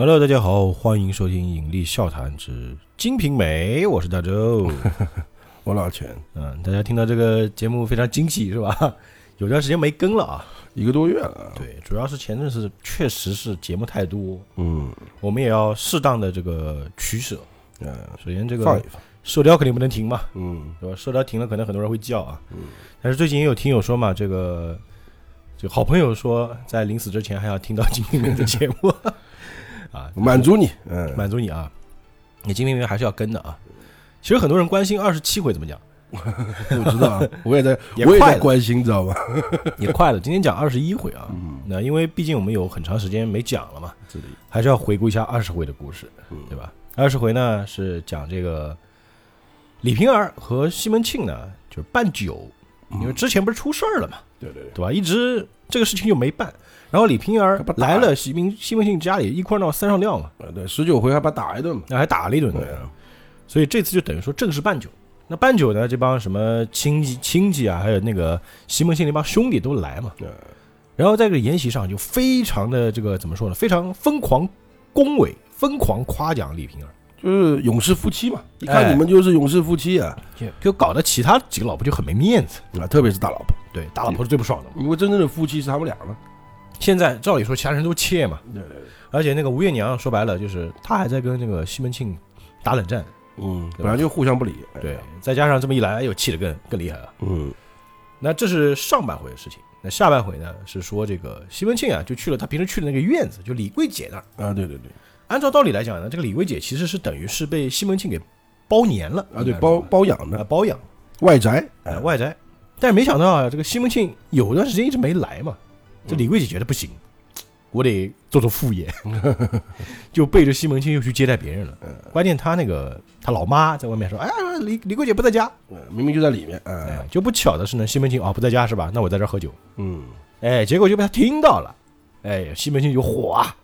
Hello，大家好，欢迎收听《引力笑谈之金瓶梅》，我是大周。我老钱，嗯，大家听到这个节目非常惊喜是吧？有段时间没更了啊，一个多月了。对，主要是前阵子确实是节目太多，嗯，我们也要适当的这个取舍。嗯，首先这个放一放，射雕肯定不能停嘛，嗯对吧？射雕停了，可能很多人会叫啊。嗯，但是最近也有听友说嘛，这个这个好朋友说，在临死之前还要听到金瓶梅的节目 啊，满足你，嗯，满足你啊！你金瓶梅还是要跟的啊。其实很多人关心二十七回怎么讲，我知道啊，我也在，也在关心，知道吧？也快了。今天讲二十一回啊，嗯，那因为毕竟我们有很长时间没讲了嘛，还是要回顾一下二十回的故事，嗯对吧？二十回呢是讲这个李瓶儿和西门庆呢就是办酒，因为之前不是出事儿了嘛，对对对，对吧？一直这个事情就没办，然后李瓶儿来了西门西门庆家里一块闹三上吊嘛，呃对，十九回还把他打一顿嘛，那还打了一顿，对啊，所以这次就等于说正式办酒。那办酒呢，这帮什么亲戚亲戚啊，还有那个西门庆那帮兄弟都来嘛。对然后在这个宴席上就非常的这个怎么说呢？非常疯狂恭维，疯狂夸奖李瓶儿，就是勇士夫妻嘛，一哎看你们就是勇士夫妻啊，就就搞得其他几个老婆就很没面子。啊，特别是大老婆，对，大老婆是最不爽的嘛。因为真正的夫妻是他们俩嘛，现在照理说其他人都怯嘛，对。对对，而且那个吴月娘说白了就是她还在跟那个西门庆打冷战。嗯，本来就互相不理，哎对，，再加上这么一来，又，气得更更厉害。了。嗯。那这是上半回的事情。那下半回呢，是说这个西门庆啊，就去了他平时去的那个院子，就李桂姐那儿。啊，对对对，按照道理来讲呢，这个李桂姐其实是等于是被西门庆给包年了啊对，包包养啊的包养。外宅，哎外宅。但是没想到啊，这个西门庆有段时间一直没来嘛，这李桂姐觉得不行，我得做做副业，就背着西门庆又去接待别人了。关键他那个他老妈在外面说：“哎呀，李李桂姐不在家。呃明明就在里面，”哎哎，，就不巧的是呢，西门庆啊不在家是吧？那我在这儿喝酒。嗯，哎，结果就被他听到了，哎，西门庆就火啊，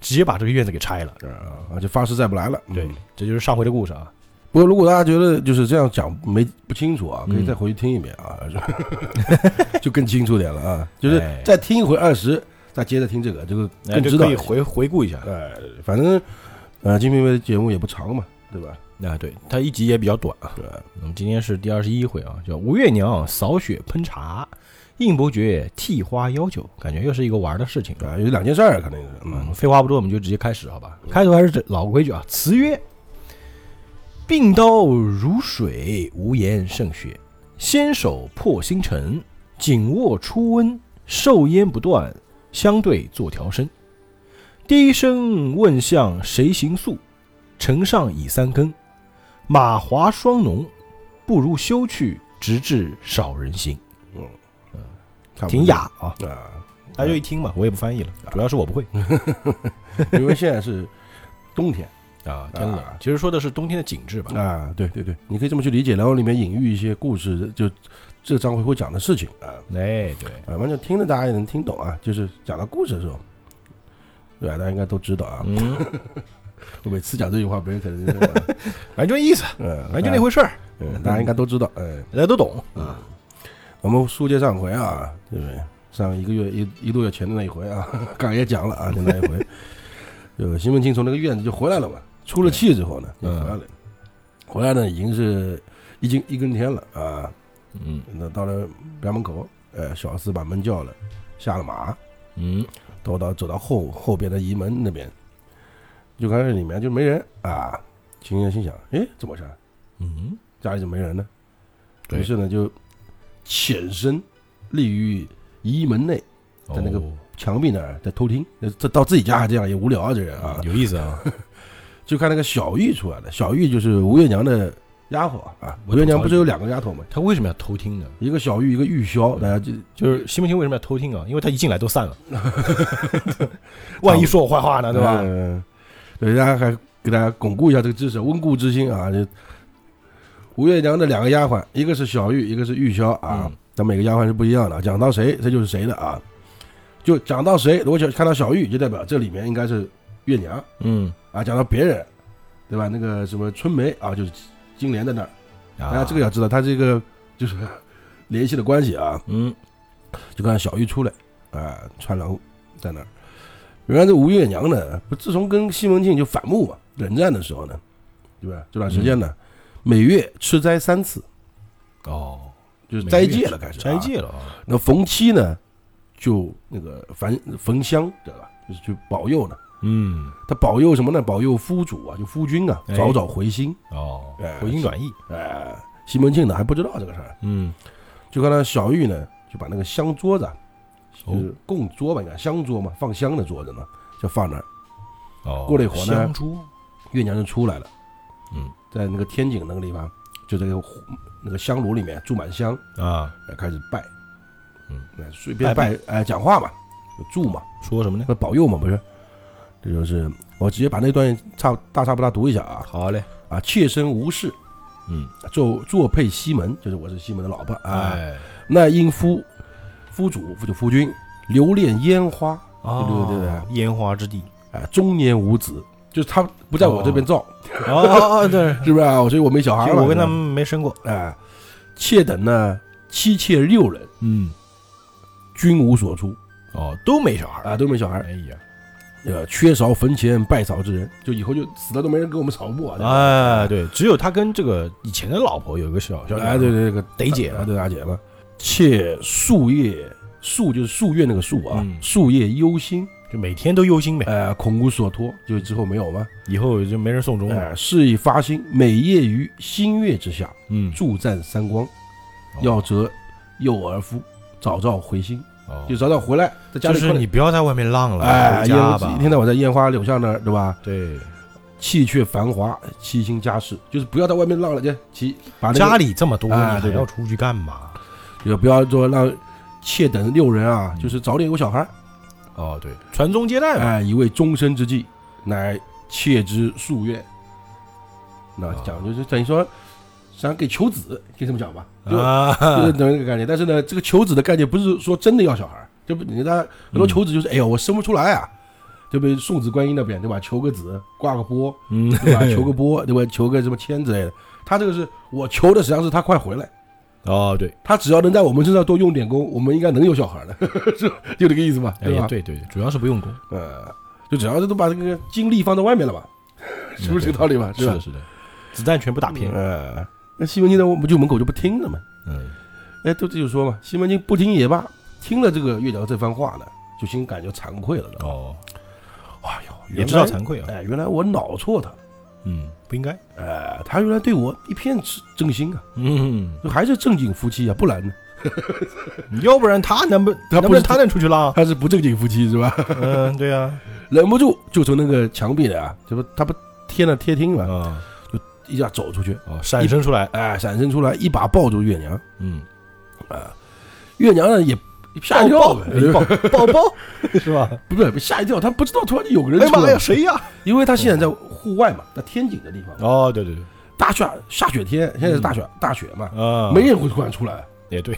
直接把这个院子给拆了。啊，就发誓再不来了，对嗯，这就是上回的故事啊。不过，如果大家觉得就是这样讲没不清楚啊，可以嗯再回去听一遍啊，就 就更清楚点了啊。就是哎再听一回二十，再接着听这个，这个哎，更知道回回顾一下。哎，反正呃，金瓶梅的节目也不长嘛，对吧？啊，对，它一集也比较短啊。对，那么今天是第二十一回啊，叫吴月娘扫雪喷茶，应伯爵替花邀酒，感觉又是一个玩的事情啊？有两件事儿，肯定是，嗯，嗯，废话不多，我们就直接开始好吧？开头还是这老规矩啊，词曰：“鬓刀如水，无言胜雪；纤手破星辰，紧握初温。受烟不断，相对作调声。低声问向谁行宿？城上已三更。马华霜浓，不如休去，直至少人行。嗯嗯挺雅啊，啊，大家就一听嘛，我也不翻译了，主要是我不会。因为现在是冬天啊，天冷啊。其实说的是冬天的景致吧。啊，对对对，你可以这么去理解，然后里面隐喻一些故事，就这章回会讲的事情啊。哎，对，啊，反正听着大家也能听懂啊，就是讲到故事的时候，对吧？大家应该都知道啊。嗯，我每次讲这句话，别人可能，反正就 意思，嗯，反正就那回事儿，嗯，大家应该都知道，嗯，大家都懂啊。我们书接上回啊，对不对？上一个月一一多月前的那一回啊，刚才也讲了啊，就那一回，就西门庆从那个院子就回来了嘛，出了气之后呢，就回来了，回来呢已经是一更一更天了啊，嗯那到了家门口，呃，小厮把门叫了，下了马，嗯，走到走到后后边的移门那边，就看这里面就没人啊。秦人心想：哎，怎么回事？嗯，家里怎么没人呢？于是呢，就潜身立于移门内，在那个哦墙壁那儿在偷听。呃这到自己家还这样，也无聊啊，这人啊。有意思啊。就看那个小玉出来了，小玉就是吴月娘的丫鬟啊。吴月娘不是有两个丫头吗？她为什么要偷听呢？一个小玉，一个玉箫，大家就就是西门庆为什么要偷听啊？因为他一进来都散了，万一说我坏话呢，对吧？嗯，对，大家还给大家巩固一下这个知识，温故知新啊。就吴月娘的两个丫鬟，一个是小玉，一个是玉箫啊嗯。但每个丫鬟是不一样的，讲到谁，这就是谁的啊。就讲到谁，如果想看到小玉，就代表这里面应该是月娘嗯，啊。讲到别人，对吧？那个什么春梅啊，就是金莲在那儿。大家啊，这个要知道，他这个就是 联系的关系啊。嗯就看小玉出来，啊、穿楼在那儿，原来这吴月娘呢，不自从跟西门庆就反目嘛，冷战的时候呢，对吧？这段时间呢，每月吃斋三次，哦，就是斋戒了，开始啊。斋戒了啊，那逢七呢，就那个焚焚香，知道吧？就是去保佑呢。嗯，他保佑什么呢？保佑夫主啊，就夫君啊，哎。早早回心。哦哎，回心转意，哎，西门庆呢还不知道这个事儿，嗯，就看到小玉呢，就把那个香桌子就是供桌吧，你看香桌嘛，放香的桌子呢，就放那儿。哦，过了一会儿呢香烛，月娘就出来了，嗯，在那个天井那个地方，就这个那个香炉里面注满香，啊，哎，开始拜，嗯，哎，随便拜，哎，讲话嘛，就祝嘛，说什么呢？那保佑嘛，不是？这就是我直接把那段差大差不大读一下啊。好嘞，啊，妾身无事，嗯，坐坐配西门，就是我是西门的老婆啊。哎，那因夫夫主夫就夫君留恋烟花，哦对对对烟花之地，哎，中年无子，就是他不在我这边造，哦哦，对，是不是啊？所以我没小孩嘛。我跟他们没生过，哎，妾等呢妻妾六人，嗯，均无所出哦，都没小孩，啊，都没小孩。哎呀，呃，缺少坟前拜扫之人，就以后就死了都没人给我们扫墓啊。哎，对，只有他跟这个以前的老婆有一个小小哎，对对，这个得姐啊，对大姐嘛。妾夙夜夙就是树叶那个夙啊嗯，树叶忧心，就每天都忧心呗，哎，恐无所托，就之后没有吗？以后就没人送终了，哎，是以发心，每夜于星月之下，嗯，助赞三光，哦要择幼儿夫，早早回心，哦就早点回来，在家里就是你不要在外面浪了，哎，回家吧烟，一天到晚在烟花柳巷那儿，对吧？对，气却繁华，七星家事，就是不要在外面浪了，就其把那个家里这么多，你还要出去干嘛？就不要说让妾等六人啊，嗯就是早点有小孩儿，哦，对，传宗接代嘛，哎，以为终身之计，乃妾之夙愿。那啊讲就是等于说，想给求子，可以这么讲吧？就就是啊，等于这个概念。但是呢，这个求子的概念不是说真的要小孩儿，就不你看很多求子就是，哎呀，我生不出来啊，就被送子观音那边对吧？求个子，挂个波，嗯，对吧？求个波，对吧？求个什么签之类的。他这个是我求的，实际上是他快回来。哦，对，他只要能在我们身上多用点功，我们应该能有小孩的，是吧就这个意思嘛，哎对吧？对对对，主要是不用功，呃，就只要是都把这个精力放在外面了吧，是不是这个道理吧？吧是的，？是的，子弹全部打偏，呃，那西门庆在我们就门口就不听了嘛，嗯，哎，都这就说嘛，西门庆不听也罢，听了这个月娘这番话呢，就心感觉惭愧了？哦，哎呦，也知道惭愧啊，哎，原来我恼错他，嗯，不应该，哎，他原来对我一片真心啊，嗯，还是正经夫妻啊，不然呢，要不然他能不他不是能他能出去拉？他是不正经夫妻是吧？嗯，对呀，忍不住就从那个墙壁里啊，这不他不贴了贴厅嘛，啊，一下走出去，哦，闪身出来，哎，闪身出来，一把抱住月娘，嗯，啊月娘呢也吓一跳抱，抱 抱抱，是吧？不是吓一跳，他不知道突然有个人出来。谁呀？因为他现在在户外嘛，在天井的地方，哦，对对对，大雪下雪天，现在是大雪大雪嘛，啊，没人会突然出来。也对，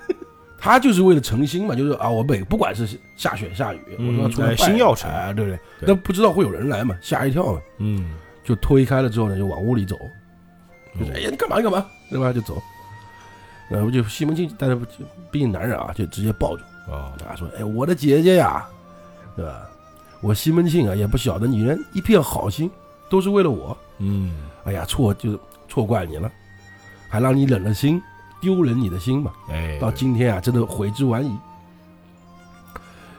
他就是为了诚心嘛，就是啊，我每不管是下雪下雨，我都要出来哎拜心要诚哎，对不对？对。那不知道会有人来嘛，吓一跳嘛，嗯，就推开了之后呢，就往屋里走，就是哦哎呀，你干嘛你干嘛，对吧？就走，然后就西门庆，但是毕竟男人啊，就直接抱住哦，啊，说，哎，我的姐姐呀，对吧？我西门庆啊，也不晓得女人一片好心，都是为了我，嗯，哎呀，错就是错怪你了，还让你冷了心，丢人你的心嘛。哎，到今天啊，真的悔之晚矣。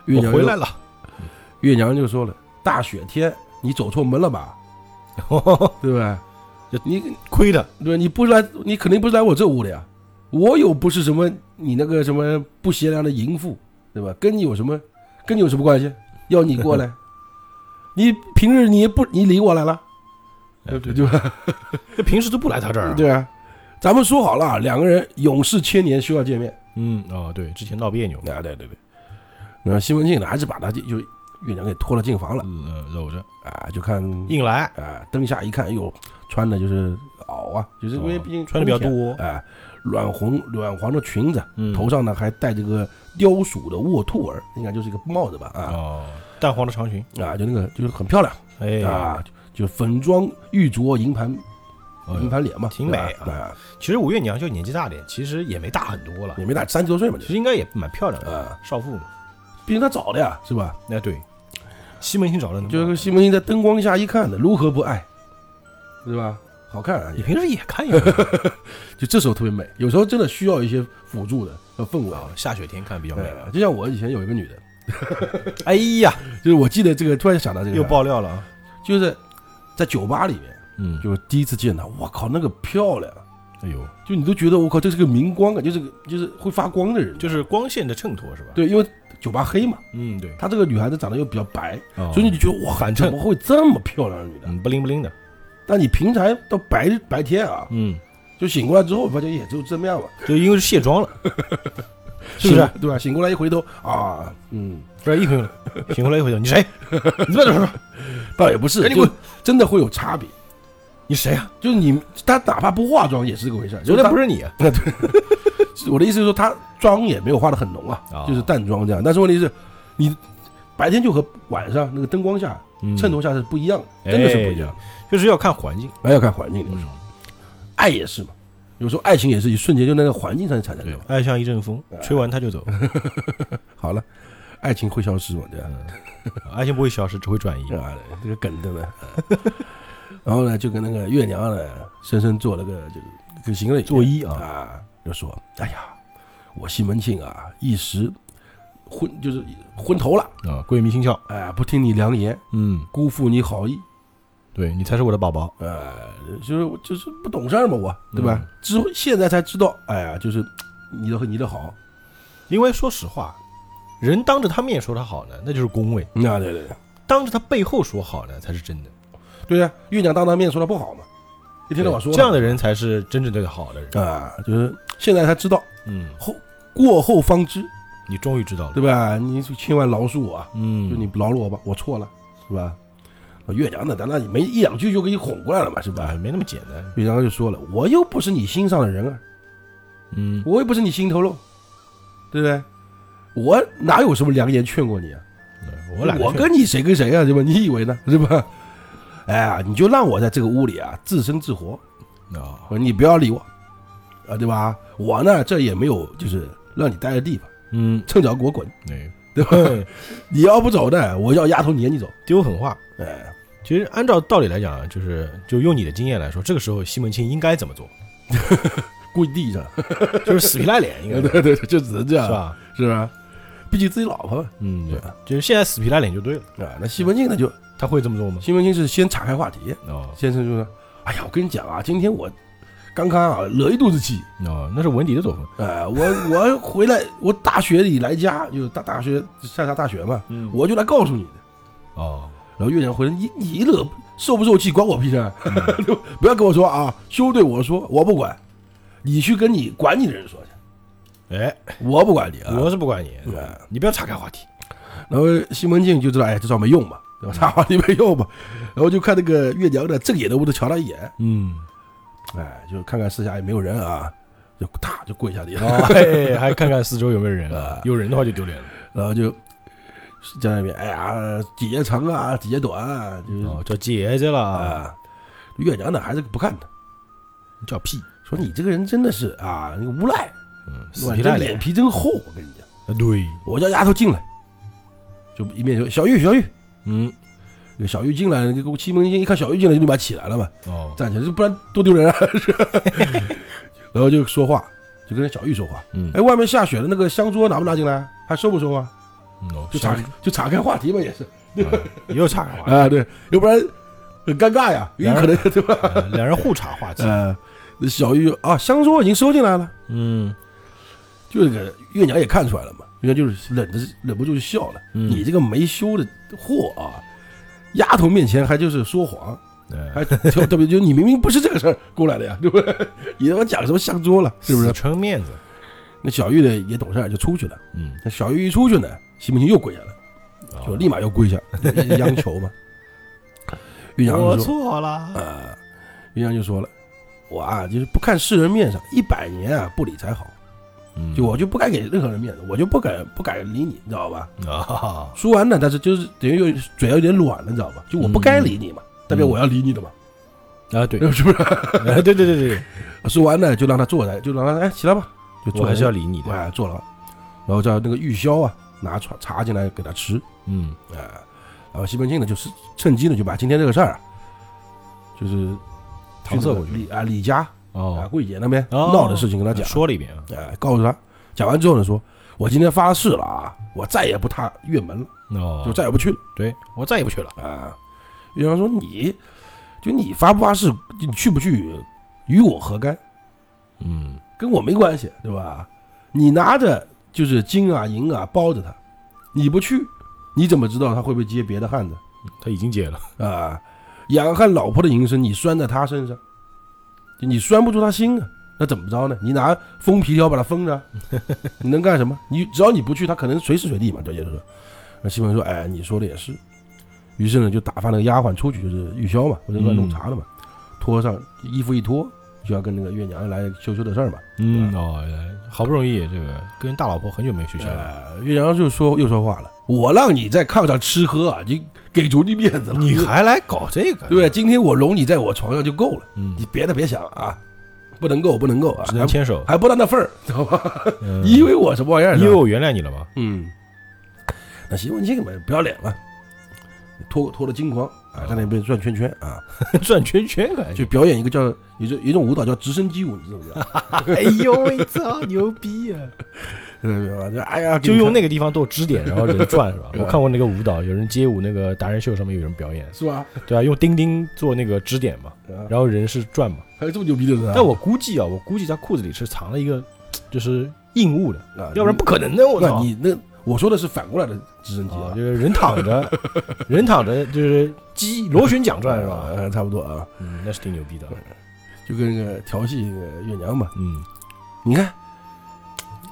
月娘回来了，月娘就说了：“大雪天，你走错门了吧？对吧？你亏的，对你不是来，你肯定不是来我这屋的呀。我又不是什么你那个什么不贤良的淫妇，对吧？跟你有什么跟你有什么关系？要你过来，你平日你也不你理我来了，哎对对吧？这平时都不来他这儿啊，对啊，咱们说好了，两个人永世千年需要见面。嗯，哦，对，之前闹别扭，啊，对对对。那西门庆呢，还是把他就就月娘给拖了进房了。嗯，搂着，啊，就看硬来，啊，灯下一看，哎呦，穿的就是袄啊，就是因为哦毕竟穿的比较多，啊，软红软黄的裙子，嗯，头上呢还戴着个雕鼠的卧兔儿，应该就是一个帽子吧？啊。哦，淡黄的长裙，啊，就那个就是很漂亮。哎。啊，就粉妆玉琢银盘哦银盘脸嘛，挺美啊，其实吴月娘就年纪大点，其实也没大很多了。也，没大三十多岁嘛，其实应该也蛮漂亮的，啊，少妇嘛，毕竟她早的呀，是吧？那对，西门庆找的就是西门庆在灯光下一看的，如何不爱，对吧？好看啊，你平时也看呀？就这时候特别美。有时候真的需要一些辅助的呃氛围。啊下雪天看比较美。啊，就像我以前有一个女的，哎呀，就是我记得这个，突然想到这个，又爆料了啊！就是在酒吧里面，嗯，就是第一次见她，我靠，那个漂亮，哎呦，就你都觉得我靠，这是个明光啊，就是个就是会发光的人，就是光线的衬托是吧？，对，因为酒吧黑嘛，嗯对，她这个女孩子长得又比较白，哦所以你就觉得哇，怎么会这么漂亮的女的？嗯不灵不灵的，但你平常到白白天啊，嗯，就醒过来之后，发现也就这么样吧，就因为是卸妆了，是不是？对吧？醒过来一回头啊，嗯，不是一回头，醒过来一回头，你谁？你在这说，倒也不是，赶紧滚就真的会有差别。你谁啊？就是你，他哪怕不化妆也是这个回事儿。昨天不是你啊？对 我的意思是说，他妆也没有化的很浓啊，啊就是淡妆这样。但是问题是，你白天就和晚上那个灯光下、嗯衬托下是不一样的，真的是不一样。就是要看环境。还要看环境，有时候爱也是嘛。有时候爱情也是一瞬间就那个环境上产生的嘛。爱像一阵风，吹完它就走。好了，爱情会消失嘛？对吧？爱情不会消失，只会转移。啊，这个梗真的。然后呢，就跟那个月娘呢，深深做了个这个跟行了作揖啊啊，就说：“哎呀，我西门庆啊，一时昏就是昏头了，啊，鬼迷心窍。哎，不听你良言，嗯，辜负你好意，对你才是我的宝宝。呃，就是就是不懂事儿嘛，我对吧嗯？之后现在才知道，哎呀，就是你的你的好，因为说实话，人当着他面说他好呢，那就是恭维；啊，对对对，当着他背后说好呢，才是真的。对呀，月娘当他面说他不好嘛，一天到晚说这样的人才是真正对他好的人。啊，就是现在他知道，嗯，后过后方知，你终于知道了。对吧？你千万饶恕我啊，嗯，就你饶了我吧，我错了，是吧？月娘呢，咱那没一两句就给你哄过来了嘛，是吧啊，？没那么简单。月娘就说了，我又不是你心上的人啊，嗯，我又不是你心头肉，对不对？我哪有什么良言劝过你啊？我懒得劝我跟你谁跟谁啊？对吧？你以为呢？是吧？哎呀，你就让我在这个屋里啊自生自活，啊，你不要理我，啊，对吧？我呢这也没有就是让你待的地方，嗯，趁早给我滚，哎，对吧？你要不走呢，我要丫头撵你走。丢狠话。哎，其实按照道理来讲啊，就是就用你的经验来说，这个时候西门庆应该怎么做？跪地上，就是死皮赖脸，应该对对对，就只能这样，是？吧？是吧？毕竟自己老婆嘛，嗯，对对，就是现在死皮赖脸就对了。啊。那西门庆呢，就他会这么做吗？西门庆是先岔开话题，哦先生就说：“哎呀，我跟你讲啊，今天我刚刚啊惹一肚子气，哦，那是文迪的作风。哎，我我回来，我大学里来家，就大大学上下大学嘛，嗯我就来告诉你的。哦，然后月亮回来，你你惹受不受气关我屁事儿，不要跟我说啊，休对我说，我不管，你去跟你管你的人说去，哎，我不管你啊。我是不管你，哎你不要岔开话题。然后西门庆就知道，哎，这招没用嘛，对吧？插话题没用嘛，然后就看那个月娘呢，正眼都不能瞧他一眼，嗯，哎，就看看四下也没有人啊，就啪就跪下地了，哦，嘿还看看四周有没有人有人的话就丢脸了。然后就在那边，哎呀，姐姐长啊，姐姐短啊，就是哦，叫姐姐了，啊，月娘呢还是不看他，叫屁。说你这个人真的是啊，那个无赖，嗯，哇死皮赖脸。皮真厚，我跟你讲，啊，对，我叫丫头进来，就一面说小玉，小玉，嗯，那个小玉进来，那个西门庆一看小玉进来就立马起来了嘛，哦，站起来，不然多丢人啊！是 然后就说话，就跟小玉说话。嗯，哎，外面下雪了那个香桌拿不拿进来？还收不收啊？嗯哦就岔就岔开话题嘛，也是啊 又岔开话题，啊，对，要不然很尴尬呀，有可能对吧？呃两人互岔话题。呃，小玉啊，香桌已经收进来了，嗯，就这个月娘也看出来了嘛，月娘就是忍着忍不住就笑了。嗯你这个没羞的货啊，丫头面前还就是说谎，哎 还特特别就你明明不是这个事儿过来的呀，对不对？你他妈讲什么香桌了，是不是死？撑面子。那小玉呢也懂事儿，就出去了。嗯，那小玉一出去呢，西门庆又跪下了，就哦立马又跪下，央求嘛。玉阳我就说错了。啊，玉阳就说了，我啊就是不看世人面上，一百年啊不理才好，嗯就我就不该给任何人面子，我就不敢不敢理你，你知道吧？啊，说完呢，但是就是等于又嘴要有点软了，你知道吧？就我不该理你嘛，代表我要理你的嘛，啊，对，是不是？哎 对对对对。对，说完呢，就让他坐来，就让他哎起来吧，就坐。还是要理理你的。哎坐了，然后叫那个玉箫啊拿茶茶进来给他吃，嗯，哎，然后西门庆呢，就是趁机呢，就把今天这个事儿啊，就是搪塞过去。李啊李家啊哦，桂姐那边哦闹的事情跟他讲，说了一遍啊，哎，告诉他，讲完之后呢，说我今天发誓了啊，我再也不踏院门了，哦，就再也不去了对我再也不去了。啊。岳阳说你，就你发不发誓，你去不去，与我何干？嗯，跟我没关系，对吧？你拿着就是金啊银啊包着他，你不去，你怎么知道他会不会接别的汉子他已经接了。啊？养汉老婆的营生，你拴在他身上，你拴不住他心啊，那怎么着呢？你拿封皮条把他封着，你能干什么？你只要你不去，他可能随时随地嘛。这就是说，那西门说：“哎，你说的也是。”于是呢，就打发那个丫鬟出去，就是玉箫嘛，不是乱弄茶的嘛，脱上衣服一脱，就要跟那个月娘来羞羞的事儿嘛。嗯哦，好不容易这个跟大老婆很久没有休息了。呃，岳阳就说又说话了，我让你在炕上吃喝啊，你给足你面子了，你还来搞这个？对？今天我容你在我床上就够了，嗯你，别的别想啊，不能够不能够啊，只能牵手。还还不到那份儿，知道吧？嗯以为我什么玩意儿？因为我原谅你了吗？嗯，那西门庆嘛不要脸了，脱脱了金框啊，在那边转圈圈啊，转圈圈感就表演一个叫有种有一种舞蹈叫直升机舞，你知道不知道？哎呦喂操，牛逼啊！对吧？就哎呀，就用那个地方做支点，然后人转是吧？我看过那个舞蹈，有人街舞那个达人秀上面有人表演，是吧？对啊，用钉钉做那个支点嘛，然后人是转嘛。还有这么牛逼的人？但我估计啊，我估计他裤子里是藏了一个就是硬物的，要不然不可能的。我操！你那我说的是反过来的直升机啊，就，是人躺着，人躺着就是鸡螺旋桨转是吧？差不多啊，嗯，那是挺牛逼的。就跟那个调戏那个月娘嘛，嗯，你看，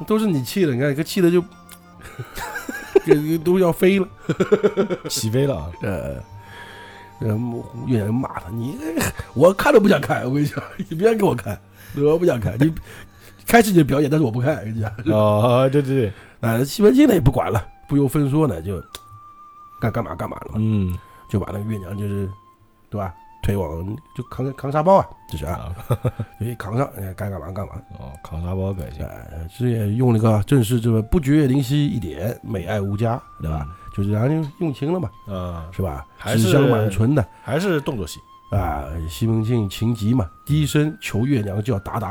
都是你气的，你看，个气的就，这都要飞了。起飞了啊！呃，呃，月娘骂他，你我看都不想看，我跟你讲，你别给我看，我不想看，你开始你的表演，但是我不看，跟你讲。哦，对对对，啊，西门庆呢也不管了，不由分说呢，就干干嘛干嘛了，嗯就把那个月娘就是，对吧？推往就扛扛沙包啊，就是啊，啊，就一扛上，哎该干嘛干嘛。哦，扛沙包改进，哎，这也用了个正是这个不觉灵犀一点，美爱无加，对吧？就是然后就用情了嘛，啊，是吧？还是纸香满唇的。还是动作戏。啊，西门庆情急嘛，低声求月娘叫达达。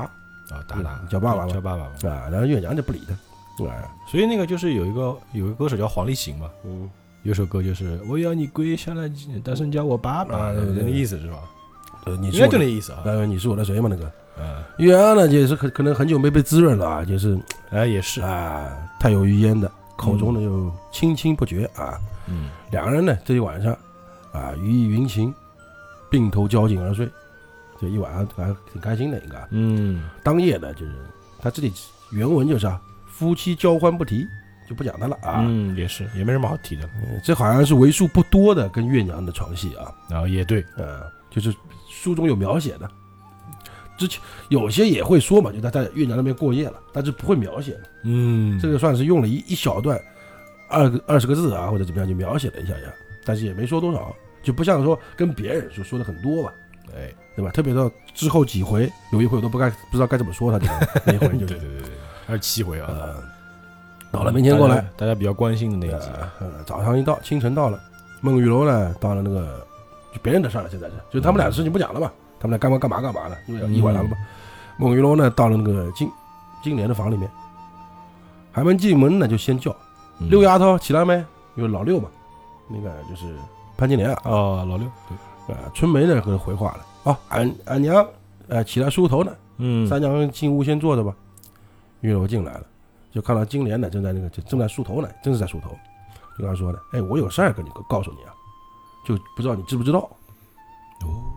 啊，达达。叫爸爸嘛。叫爸爸嘛。啊，然后月娘就不理他，啊，所以那个就是有一个有一个歌手叫黄立行嘛，嗯，有首歌就是我要你跪下来，大声叫我爸爸，啊对对对那个意思是吧？呃，你应该是我的，就那意思啊。呃，你是我的谁嘛？那个嗯，月娘呢，也是可可能很久没被滋润了啊，就是哎，也是，啊，太有余烟的，口中呢又清清不绝啊。嗯，两个人呢，这一晚上啊，雨意云情，并头交颈而睡，这一晚上还挺开心的，应该。嗯，当夜呢，就是他这里原文就是啊，夫妻交欢不提，就不讲他了啊。嗯，也是，也没什么好提的了。嗯这好像是为数不多的跟月娘的床戏啊，然后也对，呃，就是书中有描写的。之前有些也会说嘛，就他在月娘那边过夜了，但是不会描写的。嗯，这个算是用了一一小段，二个二十个字啊，或者怎么样就描写了一下下，但是也没说多少，就不像说跟别人说说的很多吧，哎，对吧？特别到之后几回，有一回我都不该不知道该怎么说他这个那一回 对就是对对对，还是七回啊。呃，到了明天过来。大，家，比较关心的那一集，早上一到，清晨到了，孟玉楼呢到了那个就别人的事儿了，现在是，就他们俩的事情不讲了嘛，他们俩干嘛干嘛干嘛了，因为一晚上了嘛。孟玉楼呢到了那个金金莲的房里面，还没进门呢就先叫。嗯。六丫头起来没？因为老六嘛，那个就是潘金莲啊，哦，老六，对，啊，春梅呢和回话了，啊，俺俺娘呃起来梳头呢，嗯，三娘进屋先坐着吧。玉楼进来了，就看到金莲呢正在那个正正在梳头呢，正是在梳头，就跟他说的，哎，我有事儿跟你告诉你啊，就不知道你知不知道？哦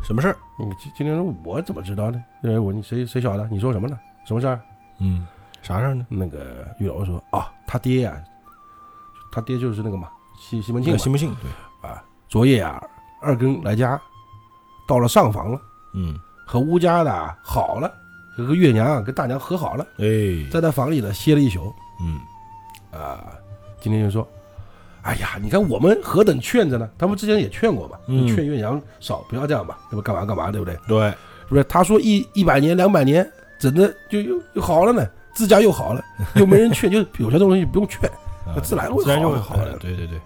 什么事儿？你今今天说我怎么知道呢？呃，我你谁谁晓得？你说什么呢？什么事儿？嗯，啥事儿呢？那个玉楼说啊，他爹呀、他爹就是那个嘛，西西门庆嘛信不信？对，啊，昨夜啊，二更来家，到了上房了，嗯，和乌家的啊好了，和个月娘啊跟大娘和好了，哎，在他房里呢歇了一宿嗯，啊。今天就说，哎呀，你看我们何等劝着呢？他们之前也劝过嘛，嗯劝月娘少不要这样吧，对吧？干嘛干嘛，对不对？对，是不是？他说一一百年两百年，整的就又又好了呢，自家又好了，又没人劝，就有些东西不用劝，啊自然会自然就会好的，对对对，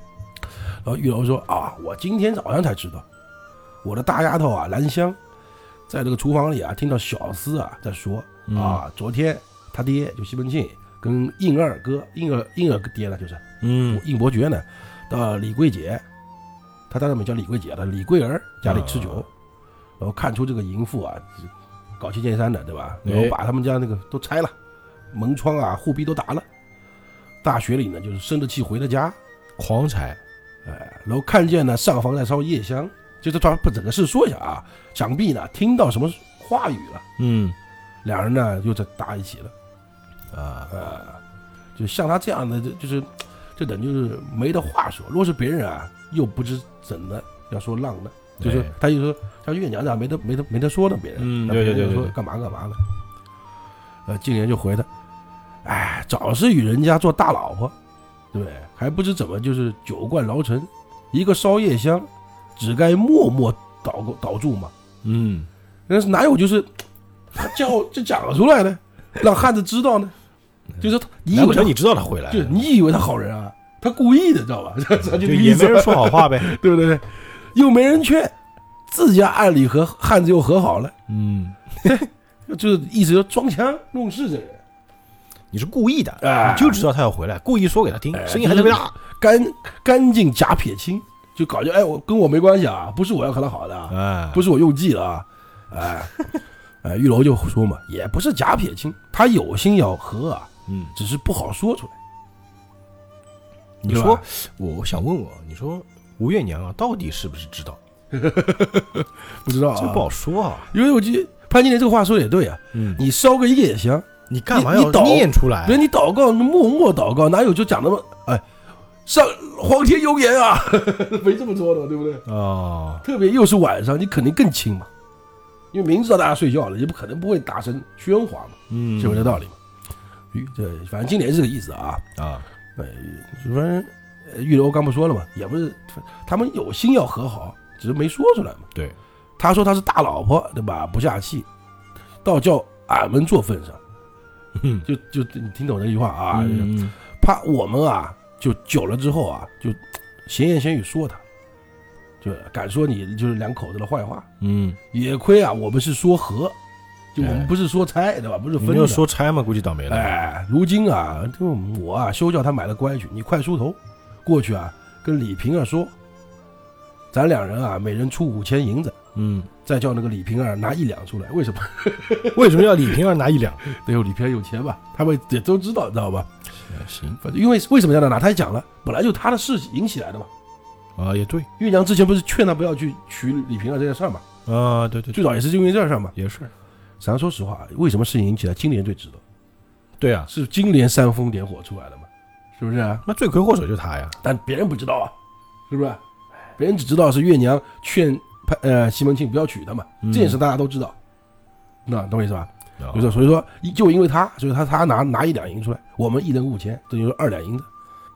然后玉楼说啊，我今天早上才知道，我的大丫头啊兰香，在这个厨房里啊听到小厮啊在说嗯。啊，昨天他爹就西门庆跟应二哥，应二应二哥爹呢就是嗯。应伯爵呢，到李桂姐，他当然没叫李桂姐了，李桂儿家里吃酒，啊。然后看出这个淫妇啊搞七剑三的，对吧？哎。然后把他们家那个都拆了，门窗啊护壁都打了，大学里呢就是生着气回了家，狂踩，哎，然后看见呢上房在烧夜香，就是他把整个事说一下啊，想必呢听到什么话语了，嗯两人呢又在打一起了。啊，呃，就像他这样的，这就是这等就是没得话说。若是别人啊，又不知怎的要说浪呢，就是哎他就说像月娘这样没得没得没得说的，别人，嗯对对对说干嘛干嘛了。呃，静莲就回他，哎，早是与人家做大老婆，对不对？还不知怎么就是酒灌牢城，一个烧夜香，只该默默祷告祷祝嘛。嗯但是哪有就是他叫就讲出来呢，让汉子知道呢？就是他你以为你知道他回来了？就你以为他好人啊？他故意的，知道吧？他就也没人说好话呗。对不对？又没人劝，自家暗里和汉子又和好了，嗯，就是意思就装腔弄事这人，你是故意的，哎你就知道他要回来，故意说给他听，哎声音还特别大。干干净假撇清，就感觉哎，我跟我没关系啊，不是我要和他好的啊，哎，不是我用计了啊，哎，哎，玉楼就说嘛，也不是假撇清，他有心要和啊，嗯，只是不好说出来。你说，我我想问我，你说吴月娘啊，到底是不是知道？不知道啊，这不好说啊。因为我觉得潘金莲这个话说的也对啊，嗯，你烧个夜香。你干嘛要念出来别？你祷告，默默祷告，哪有就讲那么哎，上皇天有眼啊，没这么说的，对不对？哦，特别又是晚上，你肯定更轻嘛，因为明知道大家睡觉了，也不可能不会大声喧哗嘛，嗯，是不是这道理嘛？玉这反正今年是这个意思啊，啊？哎，反正呃玉楼刚不说了嘛，也不是他们有心要和好，只是没说出来嘛。对，他说他是大老婆，对吧？不下气，倒叫俺们做份上，嗯就就你听懂这句话啊？嗯怕我们啊，就久了之后啊，就闲言闲语说他，就敢说你就是两口子的坏话。嗯，也亏啊，我们是说和，就我哎们不是说拆，对吧？不是分的你要。说拆嘛，估计倒霉了。哎，如今啊，就我啊休叫他买了乖去，你快梳头，过去啊跟李平儿说，咱两人啊每人出五千银子，嗯，再叫那个李瓶儿拿一两出来。为什么？为什么要李瓶儿拿一两？得有李瓶儿有钱吧？他们也都知道，知道吧？行反正因为为什么要他拿？他也讲了，本来就他的事引起来的嘛。啊，也对月娘之前不是劝他不要去娶李瓶儿这件事儿嘛？啊，对对对，最早也是因为这事儿嘛。也是。咱说实话，为什么事情引起来？金莲最知道，对啊，是金莲煽风点火出来的嘛？是不是啊？那罪魁祸首就是他呀。但别人不知道啊，是不是？别人只知道是月娘劝潘呃西门庆不要娶她嘛，嗯这件事大家都知道，那懂我意思吧？啊就是所以说，就因为他，所以他他拿拿一两银出来，我们一人五千，这就是二两银子。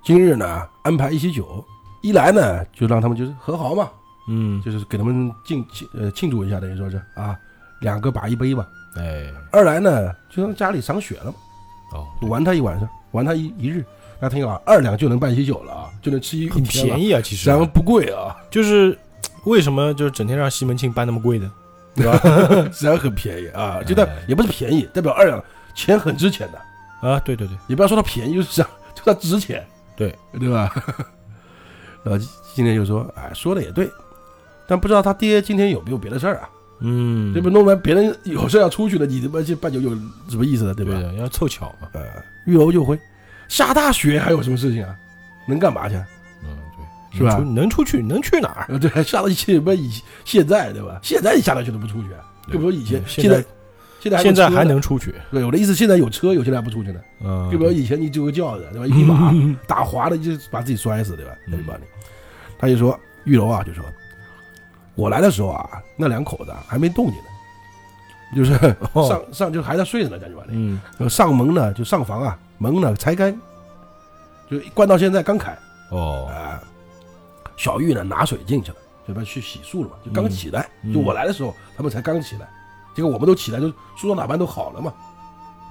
今日呢安排一席酒，一来呢就让他们就是和好嘛，嗯，就是给他们庆庆呃庆祝一下，等于说是啊，两个把一杯吧。哎，二来呢就让家里赏雪了嘛，哦，玩他一晚上，玩他一一日。大家听啊，二两就能办喜酒了啊，就能吃一很便宜啊，其实然后不贵啊，就是为什么就是整天让西门庆办那么贵的，对吧？实际上很便宜啊，就代哎也不是便宜，代表二两钱很值钱的。啊，对对对，也不要说它便宜，就是这样，就它值钱，对对吧？然后今天就说，哎，说的也对，但不知道他爹今天有没有别的事儿啊？嗯，这不弄完别人有事要出去了，你他妈去办酒有什么意思呢？对吧？对，要凑巧嘛。呃，玉楼就回，下大雪还有什么事情啊？能干嘛去？是吧能出去能去哪儿？呃，对，下到去不以现在对吧？现在你下大雪都不出去啊，就比如以前，现在现在现在还能。出去，对，我的意思，现在有车，有些人还不出去呢。嗯，就比如以前你就个轿子，对吧？一匹马打滑了，就把自己摔死，对吧？嗯那就把你，他就说玉楼啊，就说，我来的时候啊，那两口子啊还没动静呢，就是哦上上就还在睡着呢，感觉吧？嗯，那上门呢，就上房啊，门呢拆开，就关到现在刚开哦，啊。小玉呢拿水进去了，这边去洗漱了嘛，就刚起来，嗯就我来的时候，他们才刚起来，结果我们都起来，就梳妆打扮都好了嘛，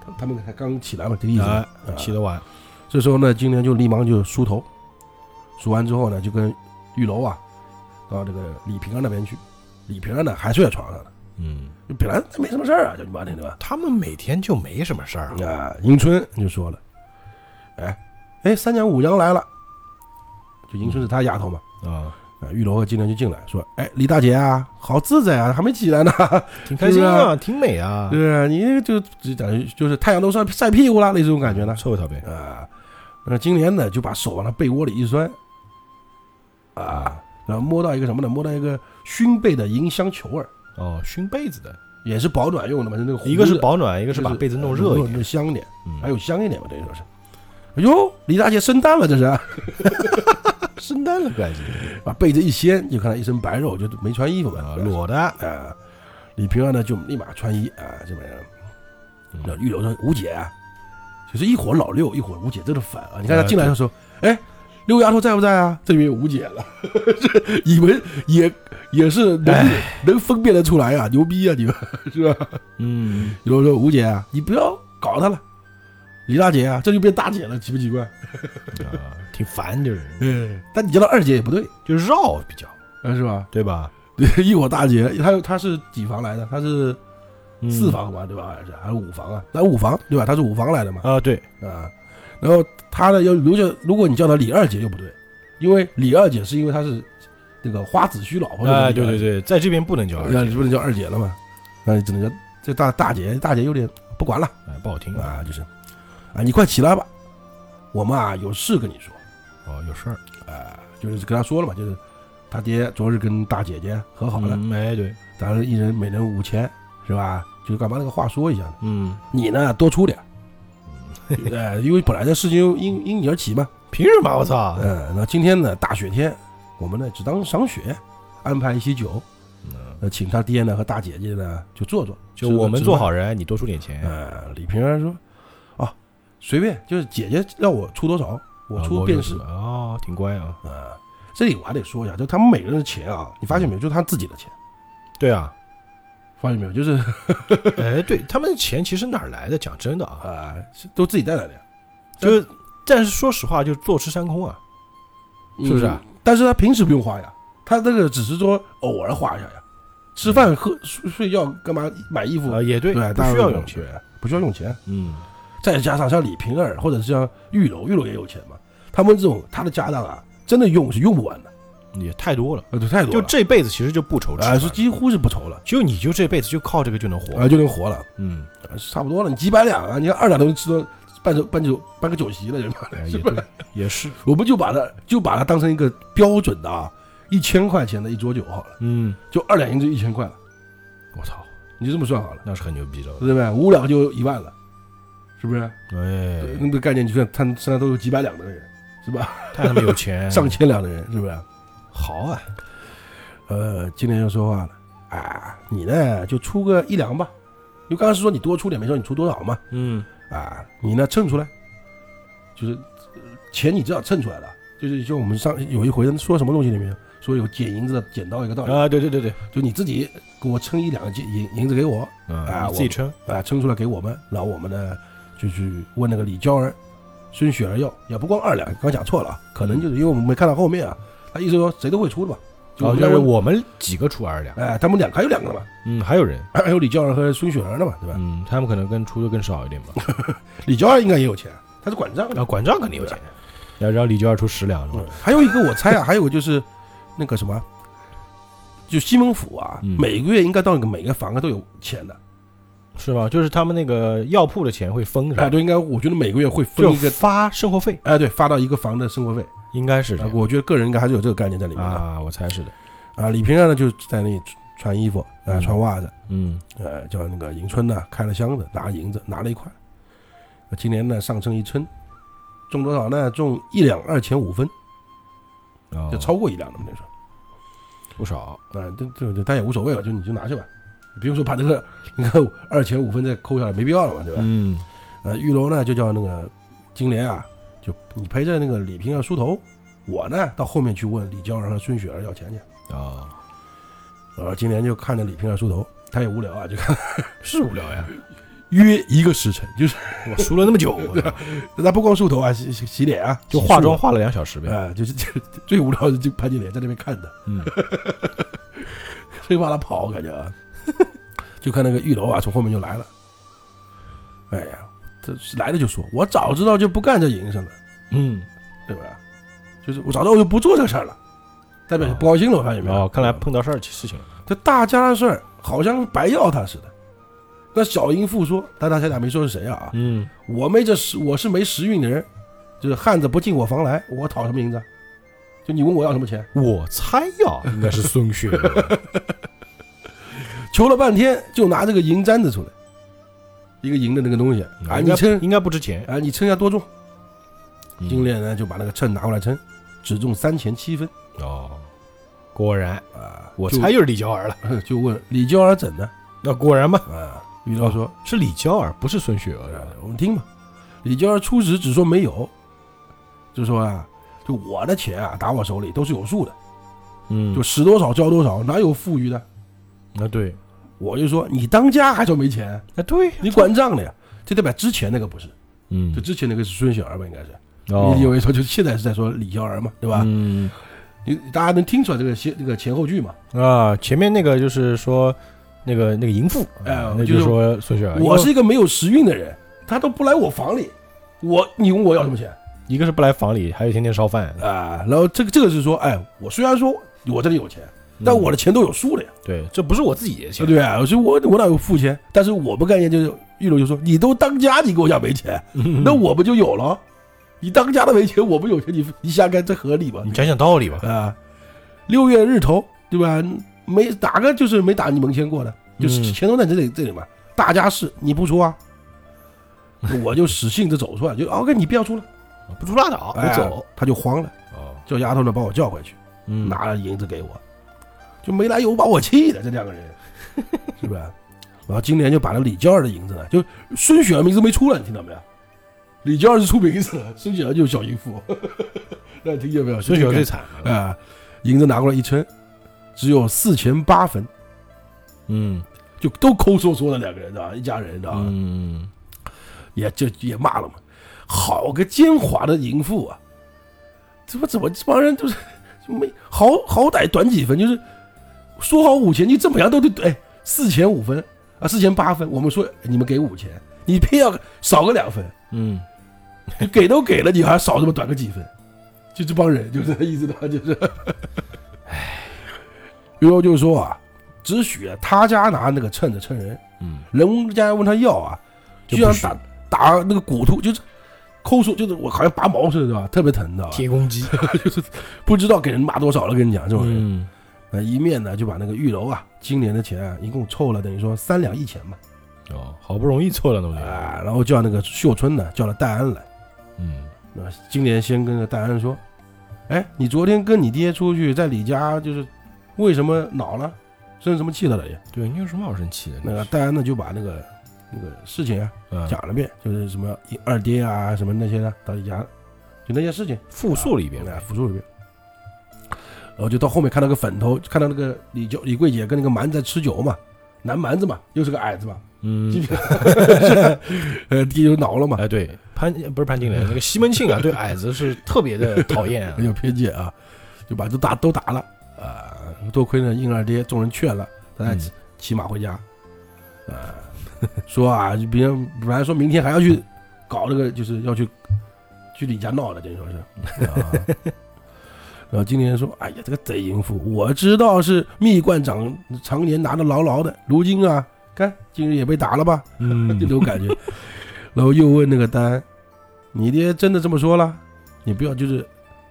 他他们才刚起来嘛，这个意思起得晚，这时候呢，金莲就立马就梳头，梳完之后呢，就跟玉楼啊，到这个李平安那边去。李平安呢还睡在床上呢，嗯，本来没什么事儿啊，就你妈的对吧？他们每天就没什么事儿啊。啊，迎春就说了，哎哎，三娘五娘来了，就迎春是他丫头嘛。啊，啊，玉楼和金莲就进来说，哎，李大姐啊，好自在啊，还没起来呢。挺开心是啊，挺美啊，对啊，你那个就就等于就是太阳都晒晒屁股了，那种感觉呢。凑凑呗。啊，那金莲呢就把手往他被窝里一摔，啊，然后摸到一个什么呢？摸到一个熏被的银香球儿，哦，熏被子的，也是保暖用的嘛，就那个一个是保暖，一个是把被子弄热一弄点。弄香点，嗯还有香一点嘛，等于说是。哎呦，李大姐生蛋了，这是 生蛋了，感觉把被子一掀，就看到一身白肉，就没穿衣服嘛，啊，裸的。啊，李平安呢就立马穿衣啊，这边那玉楼说吴姐啊，就是一伙老六，一会儿吴姐，真的烦啊！你看他进来的时候，哎，六丫头在不在啊？这里面有吴姐了，这以为也也是能能分辨得出来啊，牛逼啊，你们是吧？嗯，玉楼说吴姐啊，你不要搞他了，李大姐啊，这就变大姐了，奇不奇怪？啊，挺烦，就是嗯，但你叫她二姐也不对，就是绕比较，啊，是吧？对吧？对，一伙大姐，她她是几房来的？她是嗯四房吧，对吧？还是还是五房啊？那五房对吧？她是五房来的嘛，啊，对，啊，然后她呢，要如果如果你叫她李二姐就不对，因为李二姐是因为她是那个花子虚老婆，哎，对对，对，在这边不能叫二那姐，不能叫二姐了嘛？那你只能叫这大大姐，大姐有点不管了哎，不好听啊。啊，就是啊，你快起来吧，我们啊有事跟你说哦，有事儿，啊，就是跟他说了嘛，就是他爹昨日跟大姐姐和好了，嗯，哎，对，咱们一人每人五千，是吧？就是干嘛那个话说一下呢？嗯，你呢多出点，哎，因为本来这事情因因你而起嘛。凭什么？我操！嗯，那今天呢大雪天，我们呢只当赏雪，安排一些酒，嗯呃，请他爹呢和大姐姐呢就坐坐，就我们做好人。人，你多出点钱，呃，李平儿说，啊，随便，就是姐姐让我出多少，我啊出便是。哦，挺乖啊。啊，这里我还得说一下，就他们每个人的钱啊，你发现没有，就是他自己的钱，对啊，发现没有，就是 哎，对他们的钱其实哪儿来的？讲真的啊，啊，都自己带来的呀，就是，但是说实话，就是坐吃山空啊。是不是啊嗯但是他平时不用花呀，他这个只是说偶尔花一下呀，吃饭喝睡睡觉干嘛买衣服啊，也对，对，不需要用钱。不需要用钱。嗯，再加上像李瓶儿或者是像玉楼，玉楼也有钱嘛，他们这种他的家当啊，真的用是用不完的，也太多了，呃，对，太多就，这辈子其实就不愁吃是几乎是不愁了，就你就这辈子就靠这个就能活。啊，就能活了，嗯，啊差不多了。你几百两啊，你看二两都能吃到办酒办酒办个酒席了，人妈的，是吧？哎也对，也是。我们就把它就把它当成一个标准的啊，一千块钱的一桌酒好了，嗯，就二两银子一千块了，我操，你就这么算好了，那是很牛逼的。对不对？五两就一万了，是不是？哎，那个概念，你看他身上都有几百两的人，是吧？太他妈有钱，上千两的人，是不是？好啊。呃，今天又说话了，啊，你呢就出个一两吧，因为刚刚是说你多出点，没说你出多少嘛，嗯，啊，你呢称出来，就是呃钱你至少称出来了，就是就我们上有一回说什么东西里面说有捡银子的捡到一个道理，啊，对对对对，就你自己给我称一两个银银银子给我，啊，啊你自己称。啊，称出来给我们，然后我们呢就去问那个李娇儿、孙雪儿要，也不光二两，刚讲错了啊，可能就是因为我们没看到后面啊，他意思说谁都会出的吧，就是我们几个出二两，哎，他们两还有两个呢嘛，嗯，还有人，还有李娇儿和孙雪儿的嘛，对吧？嗯，他们可能跟出的更少一点吧。李娇儿应该也有钱，他是管账的。啊，管账肯定有钱，然后让李娇儿出十两是吧嗯？还有一个我猜啊，还有个就是那个什么，就西门府啊，嗯每个月应该到那个每个房啊都有钱的，是吧？就是他们那个药铺的钱会分是哎，吧？都应该，我觉得每个月会分就一个，发生活费，哎，对，发到一个房的生活费。应该是这啊，样我觉得个人应该还是有这个概念在里面的啊，我猜是的。啊。李平安呢就在那里穿衣服啊，嗯穿袜子，嗯，呃，叫那个迎春呢开了箱子，拿银子拿了一块，那今年呢上称一称，中多少呢？中一两二钱五分，哦就超过一两了嘛，那时候。不少。啊，这这这但也无所谓了，就你就拿去吧，你不用说把这个你看二钱五分再扣下来，没必要了嘛，对吧？嗯，呃，玉楼呢就叫那个金莲啊，就你陪着那个李平儿梳头，我呢到后面去问李娇儿和孙雪儿要钱去。啊，然后金莲就看着李平儿梳头，他也无聊啊，就看是无聊呀。约一个时辰，就是我梳了那么久，那不光梳头啊，洗洗洗脸啊，就化妆化了两小时呗。啊，就是 就最无聊的就潘金莲在那边看的，嗯，生怕他跑，感觉啊，就看那个玉楼啊从后面就来了，哎呀，这来了就说，我早知道就不干这营生了，嗯，对吧？就是我早知道我就不做这个事儿了，代表不高兴了，我发现没有？哦，看来碰到事儿事情了。这大家的事儿好像白要他似的。那小淫妇说，但他他俩没说是谁啊？嗯，我没这时，我是没时运的人，就是汉子不进我房来，我讨什么银子啊？就你问我要什么钱？我猜呀，应该是孙雪。求了半天，就拿这个银簪子出来，一个银的那个东西啊，你称应该不值钱。啊，你称一下多重？嗯金莲呢就把那个秤拿过来称，只重三钱七分哦，果然，啊。我猜又是李娇儿了。就问李娇儿怎的那果然嘛，啊？玉娆说是李娇儿，不是孙雪啊儿。我们听吧。李娇儿初时只说没有，就说啊，就我的钱啊，打我手里都是有数的，嗯就使多少交多少，哪有富余的？啊对，我就说你当家还说没钱，啊对，你管账的呀？这代表之前那个不是，嗯就之前那个是孙小儿吧，应该是。哦你以为说就现在是在说李娇儿嘛，对吧？嗯你大家能听出来这个先这个前后句嘛？啊，前面那个就是说那个那个淫妇，哎啊那就是是说孙雪儿。我是一个没有时运的人，他都不来我房里，我你问我要什么钱一个是不来房里，还有天天烧饭。啊？然后这个这个是说，哎，我虽然说我这里有钱，但嗯我的钱都有数的呀，对，这不是我自己的对钱不。对啊？我说我我哪有付钱？但是我不干念就是玉楼就说，你都当家，你给我讲没钱，嗯那我不就有了？你当家的没钱，我不有钱，你你瞎干，这合理吗？你讲讲道理吧。啊，六月日头，对吧？没哪个就是没打你门前过的，就是嗯钱都在这里这里嘛。大家是你不出啊，我就使性子走出来，就 OK，你不要出了，不出拉倒，我哎走。他就慌了，哦，叫丫头呢把我叫回去，嗯，拿了银子给我，就没来由把我气的这两个人，是不是？然后今年就把那李娇儿的银子呢，就孙雪儿名字没出来，你听到没有？李娇儿是出名字了，孙雪儿就是小淫妇，那你听见没有？孙雪儿最惨了。啊，银子拿过来一称，只有四钱八分，嗯就都抠搜搜的两个人，知道吧？一家人，知道吧？嗯，也就也骂了嘛，好个奸猾的淫妇啊！怎么怎么这帮人就是就没好好歹短几分，就是说好五千，你怎么样都得哎四钱五分啊，四钱八分，我们说你们给五钱，你偏要少个两分，嗯，你给都给了，你还少这么短个几分，就这帮人就是这意思的，就是，哎，然后就是说啊，只许他家拿那个秤子称人，嗯，人家问他要啊，就像打打那个骨头，就是抠出，就是我好像拔毛似的，对吧？特别疼的，铁公鸡。就是不知道给人骂多少了。跟你讲，这种人，嗯，那一面呢就把那个玉楼啊，今年的钱啊，一共凑了等于说三两一钱嘛，哦，好不容易凑了那么点。啊，然后叫那个秀春呢叫了戴安来，嗯，那今年先跟那个戴安说，哎，你昨天跟你爹出去在李家，就是为什么恼了，生什么气了了也？对你有什么好生气的？那个戴安呢就把那个那个事情啊嗯讲了遍，就是什么二爹啊什么那些的到李家，就那些事情复述了一遍哎，复述了一遍。然后就到后面看到个粉头，看到那个李娇李桂姐跟那个蛮子在吃酒嘛，男蛮子嘛，又是个矮子嘛，嗯呃爹就恼了嘛，哎，对，潘不是潘金莲，那个西门庆啊，对矮子是特别的讨厌啊很。有偏见啊，就把都打都打了啊、多亏呢应二爹众人劝了，他才骑马回家，啊、说啊，就别人本来说明天还要去搞那个，就是要去去李家闹的，等于说是。啊然后今年说：“哎呀，这个贼淫妇，我知道是蜜罐长常年拿的牢牢的，如今啊，看今日也被打了吧，嗯 这种感觉。”然后又问那个丹：“你爹真的这么说了？你不要就是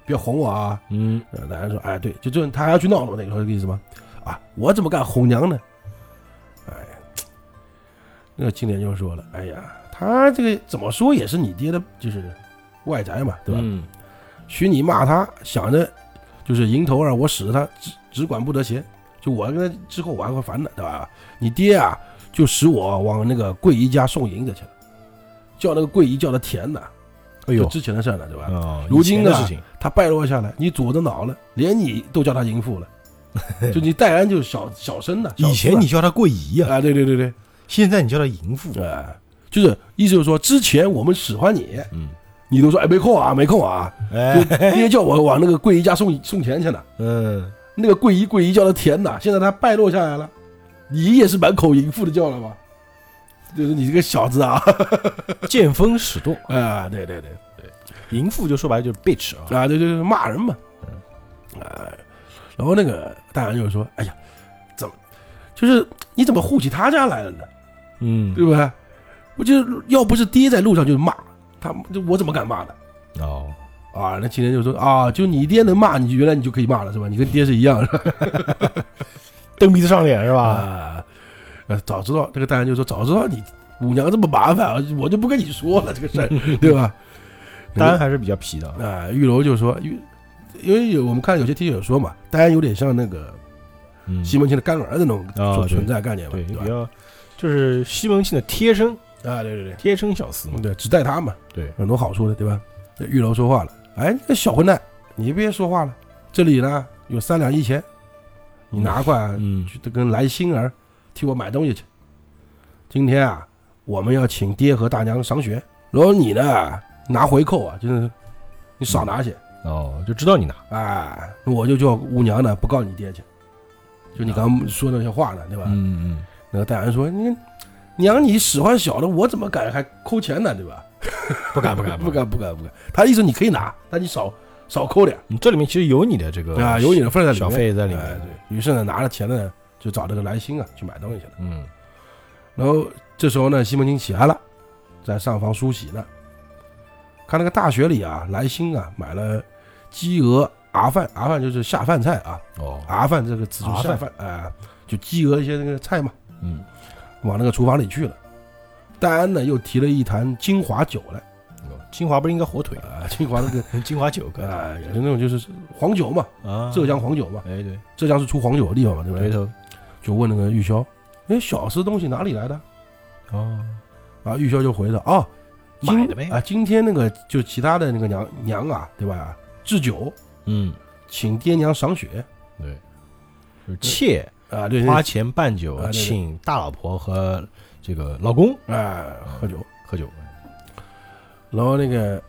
不要哄我啊！”嗯，呃，大家说：“哎，对，就这他还要去闹了，那个说这个意思吗？啊，我怎么敢哄娘呢？哎，那个青年就说了：哎呀，他这个怎么说也是你爹的，就是外宅嘛，对吧？嗯许你骂他，想着就是迎头儿，我使他只只管不得闲，就我跟他之后我还会烦的，对吧？你爹啊，就使我往那个桂姨家送银子去了，叫那个桂姨叫他甜的，哎呦就之前的事儿了，对吧？啊，如今的事情，他败落下来，你左着脑了，连你都叫他淫妇了，就你戴安就是小小生的，以前你叫他桂姨呀，啊，对对对对，现在你叫他淫妇。哎，就是意思就是说，之前我们使唤你，嗯，你都说哎没空啊，没空啊，哎，就爹叫我往那个桂姨家送送钱去呢。嗯，那个桂姨桂姨叫的甜呐，现在他败落下来了，你也是满口淫妇的叫了吧？就是你这个小子啊！见风使舵，啊，对对对对，淫妇就说白了就是 bitch 啊，啊，对对对，骂人嘛，啊，然后那个大人就说：“哎呀，怎么，就是你怎么护起他家来了呢？嗯，对不对？我就要不是爹在路上就骂他，就我怎么敢骂呢？哦，啊，那青年就说啊，就你爹能骂你，原来你就可以骂了是吧？你跟爹是一样是吧？蹬鼻子上脸是吧？啊，呃，早知道这个大人就说，早知道你五娘这么麻烦啊，我就不跟你说了这个事儿，对吧？当然还是比较皮的啊，啊，玉楼就说，玉，因为有我们看有些听友说嘛，丹安有点像那个嗯，西门庆的干儿子那种存在概念嘛，对？比较就是西门庆的贴身啊，对对对，贴身小厮嘛，对，只带他嘛，对，很多好处的，对吧？这玉楼说话了，哎，那小混蛋，你别说话了，这里呢有三两一钱，你拿过来嗯。去跟来星儿替我买东西去。今天啊，我们要请爹和大娘赏雪，然后你呢拿回扣啊，就是你少拿些，哦，就知道你拿，哎，我就叫五娘呢不告你爹去，就你刚刚说那些话呢，对吧？嗯嗯，那个戴安说，你娘你使唤小的，我怎么敢还扣钱呢，对吧？不敢不敢不，敢。不敢不敢，他意思你可以拿，但你少少扣点。你这里面其实有你的这个啊，有你的份在里面。小费在里哎面，对。于是呢，拿了钱呢，就找这个来星啊去买东西去了。嗯。然后这时候呢，西门庆起来了，在上房梳洗呢。看那个大学里啊，来星啊买了鸡鹅阿饭，阿饭就是下饭菜啊，哦，鸭饭这个词就下饭，哎、就鸡鹅一些那个菜嘛，嗯往那个厨房里去了。戴安呢又提了一坛金华酒来，金华不是应该火腿啊，金华那个金华酒哥啊，也是那种就是黄酒嘛，啊，浙江黄酒嘛，哎对，浙江是出黄酒的地方嘛，对不对？回头就问那个玉箫，哎，小厮东西哪里来的？哦，啊，玉箫就回答，哦，今买的呗啊，今天那个就其他的那个娘娘啊，对吧？置酒嗯请爹娘赏雪对，就是妾啊，对，花钱办酒请大老婆和这个老公啊。喝酒，喝酒，然后那个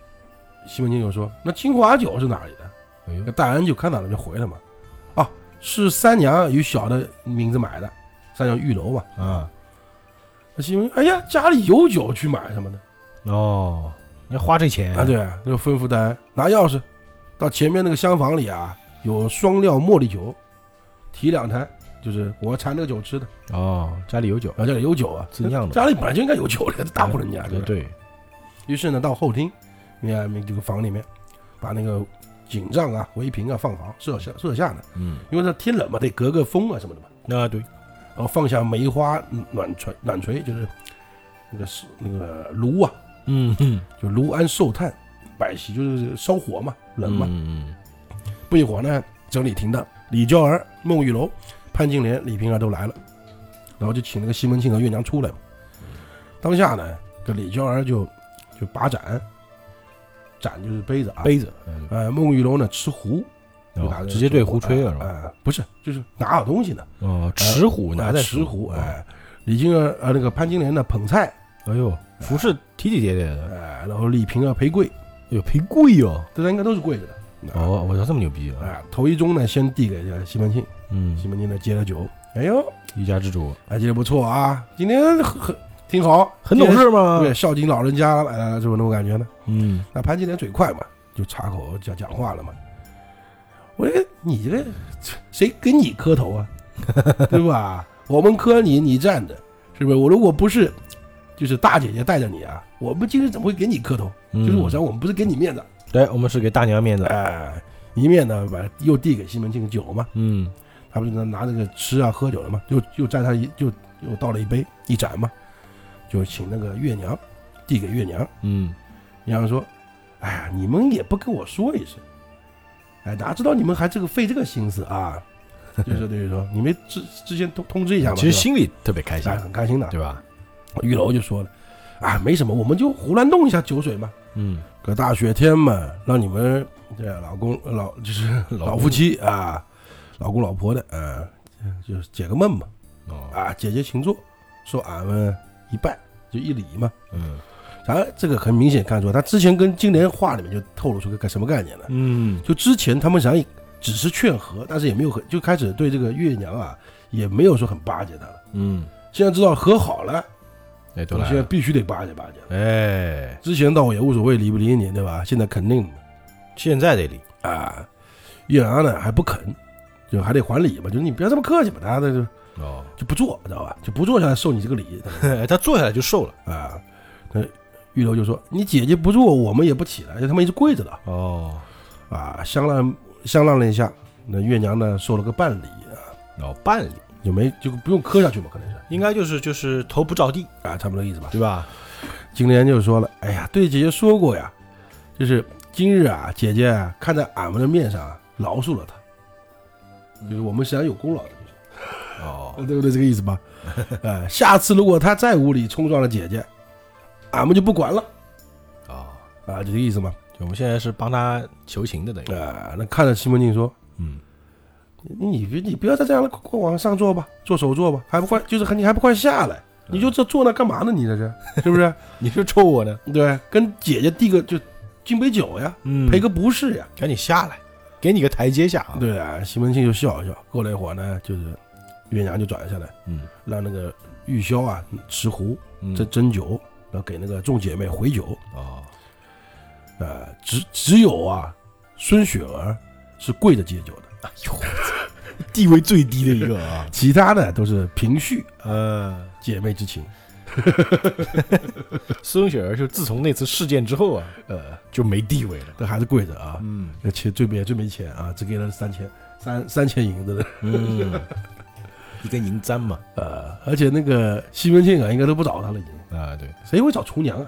西门庆就说，那金华酒是哪里的？哎大恩就看到了，就回了嘛，啊，是三娘与小的名字买的，三娘玉楼嘛。啊。那西门庆，哎呀，家里有酒去买什么的。哦，你要花这钱。啊？对，就吩咐大恩拿钥匙到前面那个厢房里啊，有双料茉莉酒，提两坛，就是我馋这个酒吃的。哦，家里有酒，啊，家里有酒啊，自酿的。家里本来就应该有酒的，大户人家对对。于是呢，到后厅，你看这个房里面，把那个锦帐啊、围屏啊放好，设下设下呢，嗯，因为这天冷嘛，得隔个风啊什么的嘛。那对，然后放下梅花暖锤，暖锤就是那个是那个炉啊，嗯嗯，就炉安寿炭，摆席就是烧火嘛，冷嘛。嗯不一会儿呢，整理停当，李娇儿、孟玉楼、潘金莲、李瓶儿都来了，然后就请那个西门庆和月娘出来嘛。当下呢，这李娇儿就就把盏，盏就是杯子啊，杯子，嗯。呃，孟玉楼呢持壶，就拿着哦直接对壶吹了是吧？呃，不是，就是拿好东西呢，哦，持壶拿在持壶，哎，哎，李金儿呃那个潘金莲呢捧菜，哎呦，服饰体体贴贴的，哎，然后李瓶儿陪跪，哎呦，陪跪哦，大家应该都是跪着的。哦，我操，这么牛逼啊，哎，头一盅呢先递给这西门庆，嗯西，门庆呢接了酒，哎呦，一家之主，哎，今天不错啊，今天很很挺好，很懂事嘛？对，孝敬老人家来来来，是不是那种感觉呢？嗯，那潘金莲嘴快嘛，就插口讲讲话了嘛。我说你这谁给你磕头啊？对吧？我们磕你，你站着，是不是？我如果不是，就是大姐姐带着你啊，我们今天怎么会给你磕头？就是我说，说我们不是给你面子，对，我们是给大娘面子，哎，一面呢把又递给西门庆酒嘛，嗯，他不是拿拿那个吃啊喝酒的嘛，又又蘸他一又又倒了一杯一盏嘛，就请那个月娘递给月娘，嗯，月娘说：“哎呀，你们也不跟我说一声，哎，哪知道你们还这个费这个心思啊？就是等于说你们之之前通通知一下嘛，其实心里特别开心。哎，很开心的。对吧？玉楼就说了：啊，没什么，我们就胡乱弄一下酒水嘛，嗯，个大雪天嘛，让你们这老公老就是老老夫妻啊，老公老婆的啊，就是解个闷嘛。”哦，啊，姐姐请坐，说俺们一拜就一礼嘛。嗯然后这个很明显看出，他之前跟金莲话里面就透露出个什么概念呢？嗯就之前他们想只是劝和，但是也没有很就开始对这个月娘啊，也没有说很巴结她了。嗯，现在知道和好了，哎，都我现在了，必须得巴结巴结。哎，之前倒也无所谓理不理你，对吧？现在肯定现在得理，啊，月娘呢还不肯，就还得还礼吧，就是你不要这么客气嘛，他这就哦，就不做，知道吧？就不做下来受你这个礼 他坐下来就受了，啊。那玉楼就说：“你姐姐不做，我们也不起来，就他们一直跪着的哦，啊。”相让相让了一下，那月娘呢受了个半礼啊，哦，半理，就没就不用磕下去嘛，可能是应该就是就是头不着地，啊，差不多意思吧。对吧？金莲就说了：“哎呀，对姐姐说过呀，就是今日啊，姐姐啊看在俺们的面上啊，饶恕了他，就是我们实际上有功劳的，哦，对不对？这个意思吧？呃，下次如果他再无理冲撞了姐姐，俺们就不管了哦，啊，就这个意思嘛。就我们现在是帮他求情的，等于，啊，那看着西门庆说嗯，：‘你别你不要再这样了，快快往上坐吧，坐手坐吧，还不快就是你还不快下来？你就这坐那干嘛呢？你这是是不是？你是抽我呢？对，跟姐姐递个就敬杯酒呀，嗯赔个不是呀。’赶紧下来，给你个台阶下啊！，对啊，西门庆就笑一笑。过了一会儿呢，就是月娘就转下来，嗯让那个玉箫啊持壶嗯，斟斟酒，然后给那个众姐妹回酒。哦，啊，只只有啊，孙雪儿是跪着接酒的，哎呦，地位最低的一个啊，其他的都是平叙呃，姐妹之情。孙雪儿就自从那次事件之后啊，呃，就没地位了。这还是跪着啊，嗯那钱最没最没钱啊，只给了三千三三千银子的。嗯，一根银簪嘛，呃，而且那个西门庆啊，应该都不找他了，已经。啊，对，谁会找厨娘啊？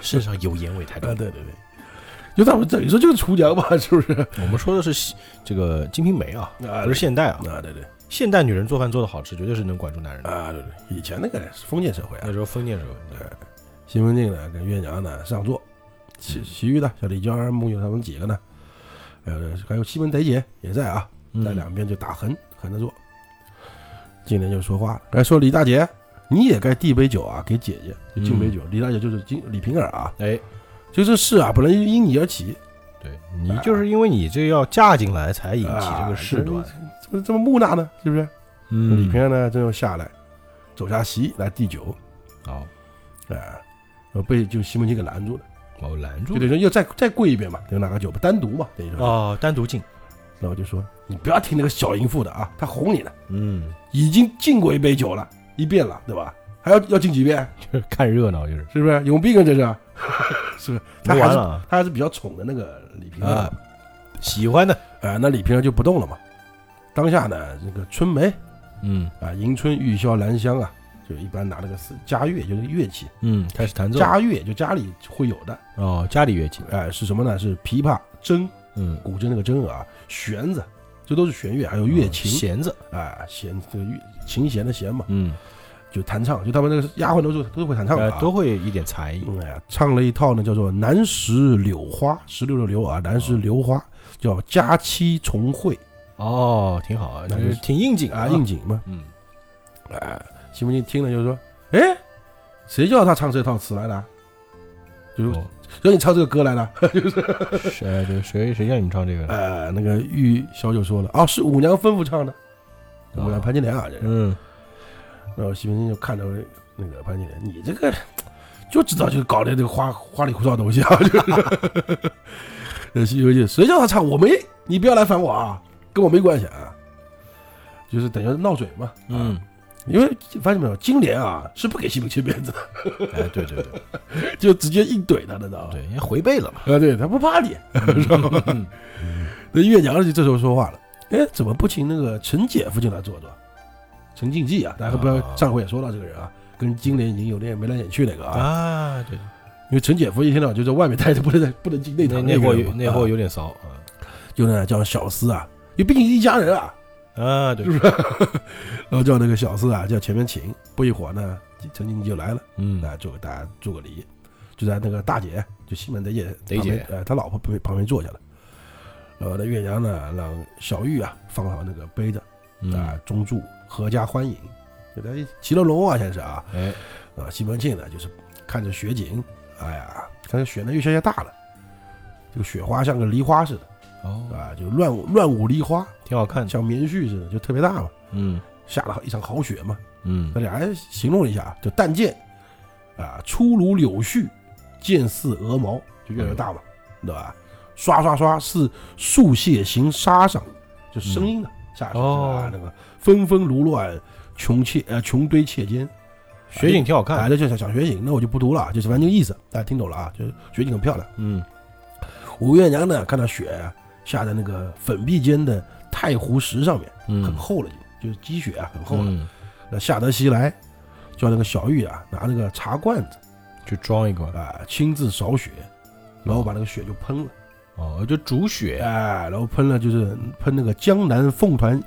身上有烟味太重啊，。对对对，就咱们等于说就是厨娘吧，是不是？我们说的是这个《金瓶梅》啊，啊不是现代啊。啊，对对现代女人做饭做的好吃，绝对是能管住男人的。啊，对对，以前那个是封建社会啊那，时候封建社会。对，西门庆呢跟月娘呢上座，其其余的小李娇儿、木有他们几个呢，呃，还有西门得姐也在啊，在嗯两边就打横横着坐。金莲就说话了，哎，说李大姐，你也该递杯酒啊，给姐姐就敬杯酒。李大姐就是金李瓶儿啊，哎，就这事啊，本来就因你而起，对你就是因为你这要嫁进来，才引起这个事端。啊怎么这么木讷呢？是不是？嗯李平安呢，这就下来，走下席来递酒，好，哎，然后被就西门庆给拦住了，哦，拦住就等于说要再再跪一遍嘛，等于拿个酒单独嘛，等于说，哦，单独敬。然后就说你不要听那个小淫妇的啊，他哄你呢，嗯，已经敬过一杯酒了，一遍了，对吧？还要要进几遍？就 是看热闹，就是是不是？有病啊，这是，是不是？他还是了啊他还是比较宠的那个李瓶儿啊，喜欢的。啊，那李瓶儿就不动了嘛。当下呢，这个春梅嗯啊，迎春、玉箫、兰香啊，就一般拿那个四家乐，就是乐器，嗯，开始弹奏。家乐就家里会有的，哦，家里乐器。哎，是什么呢？是琵琶、筝、嗯，古筝那个筝啊，弦子，这都是弦乐，还有乐琴，弦子。哎，弦这个乐琴弦的弦嘛，嗯，就弹唱，就他们那个丫鬟都是都是会弹唱的、啊，呃都会一点才艺。嗯哎呀，唱了一套呢，叫做《南石柳花》，石榴的柳啊，南石榴花，叫佳期重会哦，挺好啊，那就是挺应景啊，应。景嘛。嗯，哎，西门庆听了就说：“哎，谁叫他唱这套词来的？就是哦，让你唱这个歌来的。谁对谁谁叫你唱这个”的？呃，那个玉箫就说了：“哦，是五娘吩咐唱的，五娘潘金莲啊。”这是。嗯，然后西门庆就看着那个潘金莲：“你这个就知道就搞的这个花花里胡哨的东西啊！” 就是。呃，西游记谁叫他唱？我没，你不要来烦我啊，跟我没关系啊。就是等于闹嘴嘛。啊嗯，因为发现没有，金莲啊是不给西门庆面子的，哎，对对对 就直接硬怼他的，知道吧？对，因为回背了嘛。啊，对他不怕你，知道吧？那月娘就这时候说话了，哎，怎么不请那个陈姐夫进来坐坐？陈静济啊，大家不要啊。上回也说到这个人啊，跟金莲已经有点眉来眼去那个啊，啊，对，因为陈姐夫一天到晚就在外面待着，不能在不能进内那堂那货那货有点骚啊。就呢叫小厮啊，因为毕竟一家人啊，啊，对，然后叫那个小厮啊叫前面请，不一会儿呢，陈静济就来了。嗯，来做给大家做个礼，就在那个大姐，就西门得姐。得姐，呃，他老婆旁边旁边坐下了。然后呢月娘呢，让小玉啊放好那个杯子啊嗯，中祝阖家欢迎，就在骑了龙啊，先是啊，哎，啊，西门庆呢就是看着雪景，哎呀，看着雪呢越下越大了，这个雪花像个梨花似的。哦，啊，就乱舞乱舞梨花，挺好看的，像棉絮似的，就特别大嘛，嗯。下了一场好雪嘛。嗯。那俩人形容了一下，就但见啊，粗如柳絮，剑似鹅毛，就越来越大嘛，对吧？刷刷刷似树屑行沙上，就声音的下去哦啊，那个纷纷如乱，穷切呃穷堆切间，雪景挺好哎，看，这就想想雪景，那我就不读了，就是反正这个意思，大家听懂了啊？就是雪景很漂亮。嗯吴月娘呢，看到雪啊下在那个粉壁间的太湖石上面，很嗯，厚了，就是积雪啊，很厚了。嗯，那夏德西来，叫那个小玉啊拿那个茶罐子去装一个，啊，亲自扫雪，然后把那个雪就喷了，哦，就煮雪，哎，然后喷了就是喷那个江南凤团，这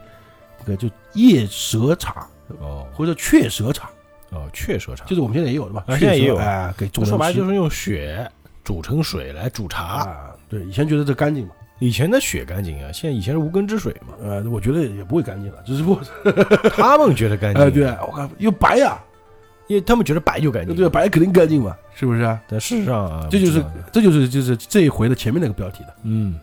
个就夜蛇茶哦。或者雀蛇茶，哦，雀舌茶，就是我们现在也有的吧，啊现在也有哎，给众人说白了就是用血煮成水来煮茶。啊，对，以前觉得这干净嘛，以前的血干净啊，现在以前是无根之水嘛，呃，我觉得也不会干净了，只是不过，他们觉得干净，哎，对，我看又白呀，因为他们觉得白就干净，对，白肯定干净嘛，是不是啊？但事实上啊，这就是这就是就是这一回的前面那个标题的，嗯，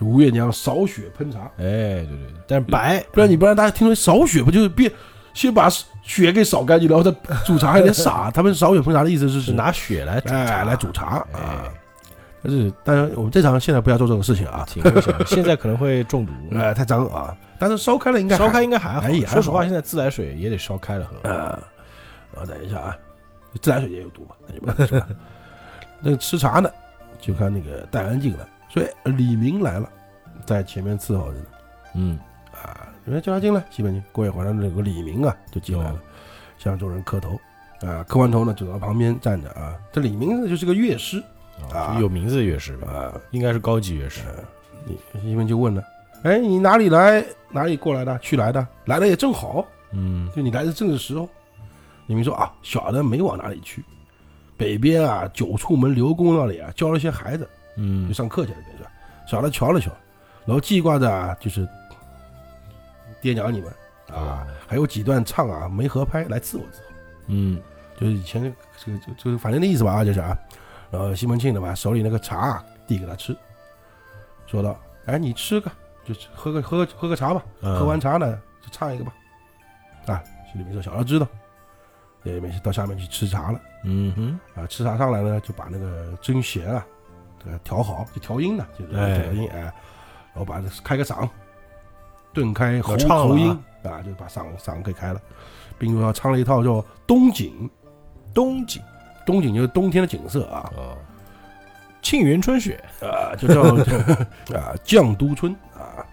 就吴月娘扫雪喷茶。哎，对对对，但是白不然你不然大家听说扫雪，不就是变先把雪给扫干净，然后再煮茶，有点傻。他们扫雪喷茶的意思是是拿雪来煮茶哎来煮茶啊哎。但是当然我们正常现在不要做这种事情啊，挺危险的，现在可能会中毒。呃，太脏啊。但是烧开了应该烧开应该还好说实话，现在自来水也得烧开了喝。啊，然后等一下啊，自来水也有毒嘛，那就不能吃了。那个吃茶呢，就看那个戴安进来，所以李明来了，在前面伺候着呢。嗯，啊，人家叫他进来，西门庆。过一会儿，那个李明啊就进来了哦，向众人磕头。啊，磕完头呢，走到旁边站着啊。这李明呢就是个乐师啊有名字的乐师吧，啊。应该是高级乐师。你西门就问了：“哎，你哪里来？哪里过来的？去来的？来的也正好，嗯，就你来的正是时候。”李明说：“啊，小的没往哪里去，北边啊九处门刘公那里啊教了些孩子，就嗯，上课去了，等于是吧。小的瞧了瞧，然后记挂着啊，就是爹娘你们啊，还有几段唱啊没合拍来伺候伺候。”嗯，就是以前这个就就是反正那意思吧啊，就是啊，然后西门庆的把手里那个茶啊递给他吃，说道：“哎，你吃个，就吃喝个喝个喝个茶吧，嗯。喝完茶呢就唱一个吧。”啊，心里面说小的知道，也没事到下面去吃茶了嗯哼，啊，吃茶上来呢就把那个针弦啊这个调好，就调音的，就是哎。调音哎，然后把这开个嗓，顿开喉要唱了啊。喉音啊，就把嗓嗓给开了，并说唱了一套叫《冬景》。冬景冬景就是冬天的景色啊，啊，沁园春雪。啊，就叫 啊绛都春啊。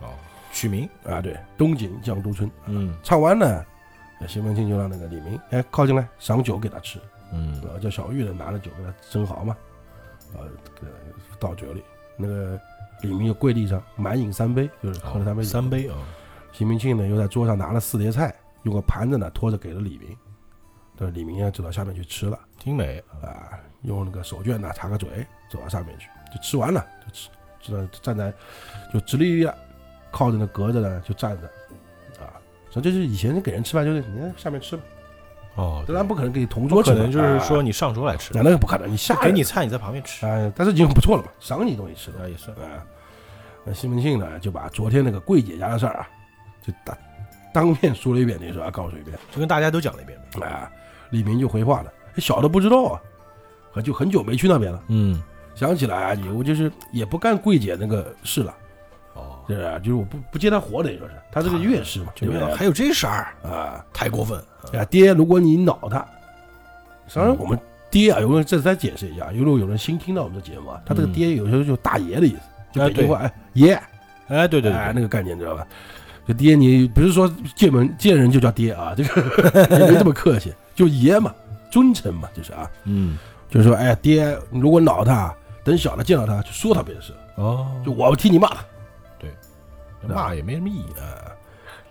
哦，取名。啊，对，东景绛都春。嗯。唱完呢，西门庆就让那个李明哎靠近来赏酒给他吃，嗯。然后叫小玉呢拿着酒给他斟好嘛，啊，给他倒酒里，那个李明就跪地上满饮三杯，就是喝了三杯酒。三杯啊，西门庆呢又在桌上拿了四碟菜，用个盘子呢托着给了李明，这李明呢走到下面去吃了。挺美。啊，用那个手绢呢擦个嘴，走到上面去，就吃完了，就吃，知道站在就直立立的，靠着那格子呢就站着，啊，所以这就是以前给人吃饭就是你看下面吃吧，哦，当然不可能给你同桌吃嘛，可能就是说啊你上桌来吃，那那个不可能，你下给你菜你在旁边吃。啊，但是已经不错了嘛，赏你东西吃的啊，也是。啊。那西门庆呢就把昨天那个桂姐家的事儿啊，就当当面说了一遍，那时候啊告诉一遍，就跟大家都讲了一遍呗。啊，李明就回话了，小的不知道啊，可就很久没去那边了。嗯，想起来啊，以后就是也不干桂姐那个事了，哦，是不是？就是我不不接他活，等于说是他这个乐师嘛，对不对？还有这事儿，啊，太过分。啊，爹，如果你恼他，当然嗯我们爹啊，有人这再解释一下，如果有人新听到我们的节目啊，他这个嗯爹有时候就大爷的意思，就哎北京话，哎爷，哎，对对对，哎那个概念知道吧？就爹你不是说见门见人就叫爹啊，这个也没这么客气，就爷嘛，尊称嘛，就是啊，嗯，就是说，哎爹，你如果恼他，等小的见到他就说他别的事，哦，就我替你骂他。骂也没什么意义啊。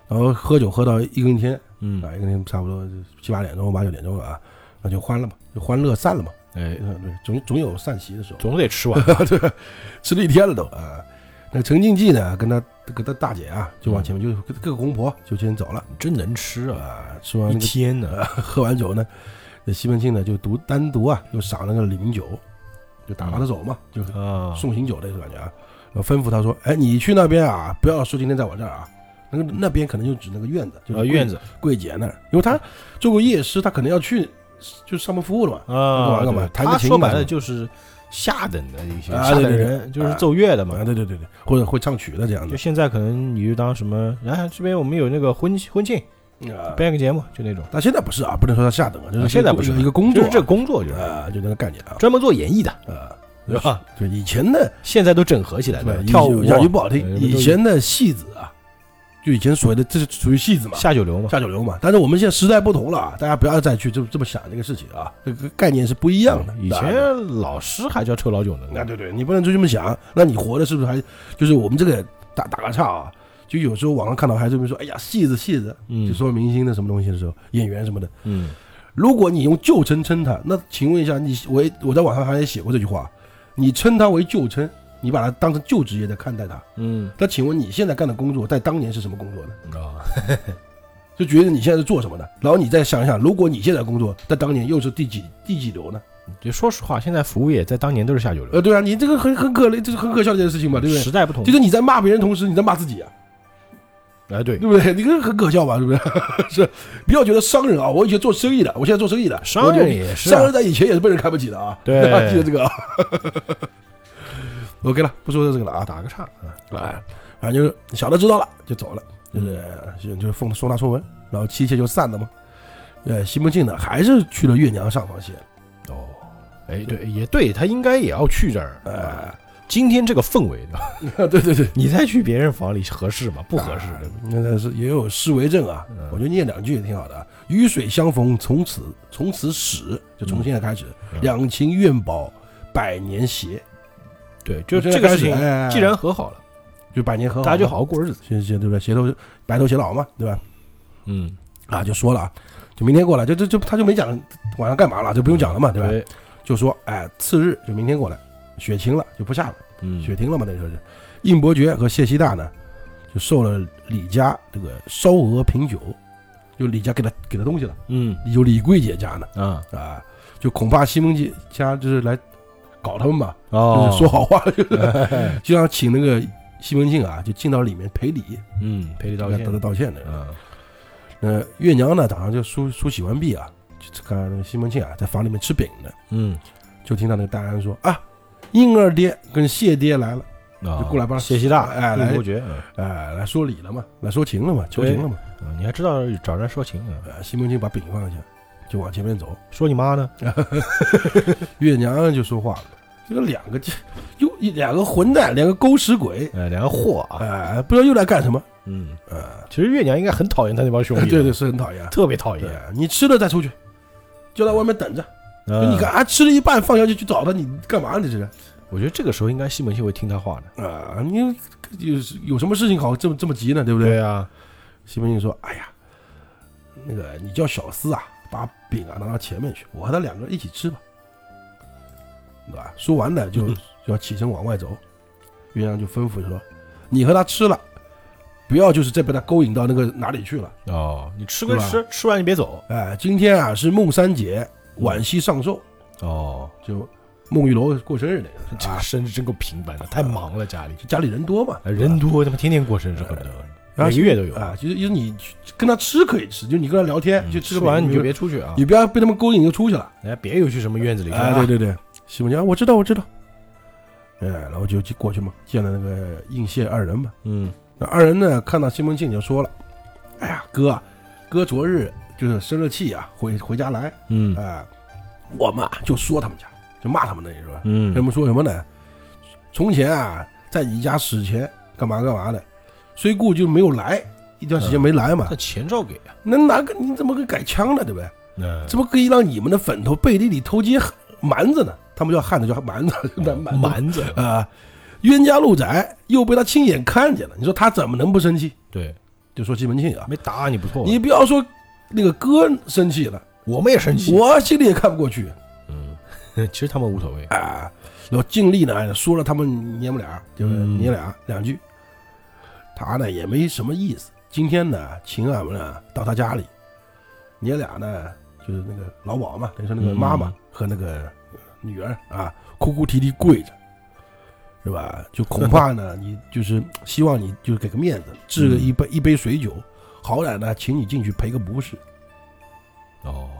然后喝酒喝到一更天嗯，啊，一更天差不多七八点钟、八九点钟了啊，那就欢了嘛，就欢乐散了嘛。哎，嗯，对，总总有散席的时候，总得吃完。对，吃了一天了都啊。那陈静济呢，跟他跟他大姐啊，就往前面就跟各个公婆就先走了真能吃啊！啊。吃完一那个天呢，喝完酒呢，那西门庆呢就独单独啊，又赏了个李明酒，就打发他走嘛，就是，送行酒的感觉啊。然后吩咐他说：“哎，你去那边啊，不要说今天在我这儿啊。那个那边可能就指那个院子，就是啊院子柜姐那儿，因为他做过夜师，他可能要去就上门服务了嘛。啊，干嘛对弹个琴他说白了就是下等的一些下等人，就是奏乐的嘛啊，。对对对对，或者会唱曲的这样的。就现在可能你就当什么，哎，这边我们有那个婚婚庆，啊，编个节目，就那种。但现在不是啊，不能说他下等啊，就是啊现在不是一个工作啊，就是这个工作就是啊，就那个概念啊，专门做演艺的，啊，对吧？就以前的现在都整合起来了，对跳舞讲句不好听，呃以前的戏子啊，就以前所谓的这是属于戏子嘛，下九流嘛，下九流嘛。但是我们现在时代不同了啊，大家不要再去这么这么想这个事情啊，这个概念是不一样的。以前老师还叫臭老九呢，啊，对对，你不能就这么想，那你活的是不是还就是我们这个打打个岔啊？就有时候网上看到还这么说，哎呀，戏子戏子，嗯就说明星的什么东西的时候，演员什么的。嗯，如果你用旧称称他，那请问一下，你我也我在网上好像也写过这句话，你称他为旧称，你把他当成旧职业在看待他，嗯。那请问你现在干的工作，在当年是什么工作呢？啊，就觉得你现在是做什么的，然后你再想想，如果你现在工作在当年又是第几第几流呢？就说实话，现在服务业在当年都是下九流，呃，对啊，你这个很很可怜，这是很可笑的一件事情嘛，对不对？时代不同。就，是你在骂别人同时，你在骂自己啊，哎对，对不对？你这个很可笑吧，是不是？是，不要觉得商人啊，我以前做生意的，我现在做生意的，商人也是啊商人在以前也是被人看不起的啊，对记得这个啊。OK 了，不说这个了啊，打个岔啊，来，反正就是小的知道了就走了，就是就就是奉送他出门，然后妻妾就散了嘛。呃，西门庆呢还是去了月娘上房县，哦，哎对，也对他应该也要去这儿，哎，今天这个氛围的，对 对对，你再去别人房里合适吗？不合适的，那是也有诗为证啊，嗯我觉得念两句也挺好的啊。雨水相逢从此从此始，就从现在开始，嗯两情愿保百年协。对，就这个事情，哎既然和好了，就百年和好，大家就好好过日子。行行对不对？携头白头偕老嘛，对吧？嗯，啊，就说了啊，就明天过来，就就就他就没讲晚上干嘛了，就不用讲了嘛，对吧？就说哎，次日就明天过来，雪停了就不下了，嗯，雪停了嘛，那时候是。应伯爵和谢希大呢，就受了李家这个烧鹅品酒，就李家给他给他东西了，嗯。有李桂姐家呢啊。啊，就恐怕西门庆家就是来搞他们吧，哦。就是说好话，就是。就想请那个西门庆啊，就进到里面赔礼，嗯，赔礼道歉。跟他，道歉的。啊，呃，月娘呢早上就梳梳洗完毕啊，就看那个西门庆啊在房里面吃饼呢，嗯，就听到那个大安说啊，婴儿爹跟谢爹来了，啊就过来帮他谢希大，哎来应伯爵，哎，来说理了嘛，来说情了嘛，求情了嘛。啊，你还知道找人说情啊？呃，西门庆把饼放下，就往前面走。说你妈呢？月娘就说话了，这个两个这又一两个混蛋，两个狗屎鬼，哎，两个货啊，哎，不知道又来干什么。嗯，呃，其实月娘应该很讨厌他那帮兄弟，对对，，是很讨厌。特别讨厌。，你吃了再出去，就在外面等着。就啊你看，啊，吃了一半放下去去找他，你干嘛？你这是我觉得这个时候应该西门庆会听他话的，啊？你有有什么事情好这么这么急呢？对不对？啊，西门庆说：“哎呀，那个你叫小厮啊，把饼啊拿到前面去，我和他两个人一起吃吧，对吧？”说完呢，就要起身往外走。鸳鸯就吩咐说：“你和他吃了，不要就是再被他勾引到那个哪里去了。哦，你吃归吃，吃完你别走。哎，今天啊是孟三姐惋惜上寿，哦，就孟玉楼过生日那个 这啊，生日真够平凡的，太忙了家里，家里人多嘛，哎人多，他妈天天过生日，恨不得每个月都有。啊，就是就是你去跟他吃可以吃，就你跟他聊天，嗯就吃不完你就，别出去啊！你不要被他们勾引就出去了。哎，别又去什么院子里对对对，西门庆，啊我知道我知道。哎，然后就就过去嘛，见了那个应谢二人嘛。嗯那二人呢，看到西门庆就说了：“哎呀，哥啊，哥昨日就是生了气啊，回回家来，嗯哎，我们啊就说他们家，就骂他们那是吧？嗯他们说什么呢？从前啊，在你家死前干嘛干嘛的，虽故就没有来，一段时间没来嘛。那钱照给啊。那哪个你怎么个改枪呢？对不对？那怎么可以让你们的粉头背地里偷鸡蛮子呢？他们叫汉子叫蛮子，蛮 蛮蛮子，啊，冤家路窄，又被他亲眼看见了，你说他怎么能不生气？对，就说西门庆啊，没打你不错，你不要说那个哥生气了，我们也生气。我心里也看不过去嗯，其实他们无所谓。啊。然后尽力呢说了他们娘们俩，就是嗯娘俩两句。他呢也没什么意思，今天呢请俺们呢到他家里，你俩呢就是那个老鸨嘛，等于说那个妈妈嗯和那个女儿啊，哭哭啼啼跪着，是吧？就恐怕呢，你就是希望你就是给个面子，置个一杯、一杯水酒，好歹呢，请你进去赔个不是，哦，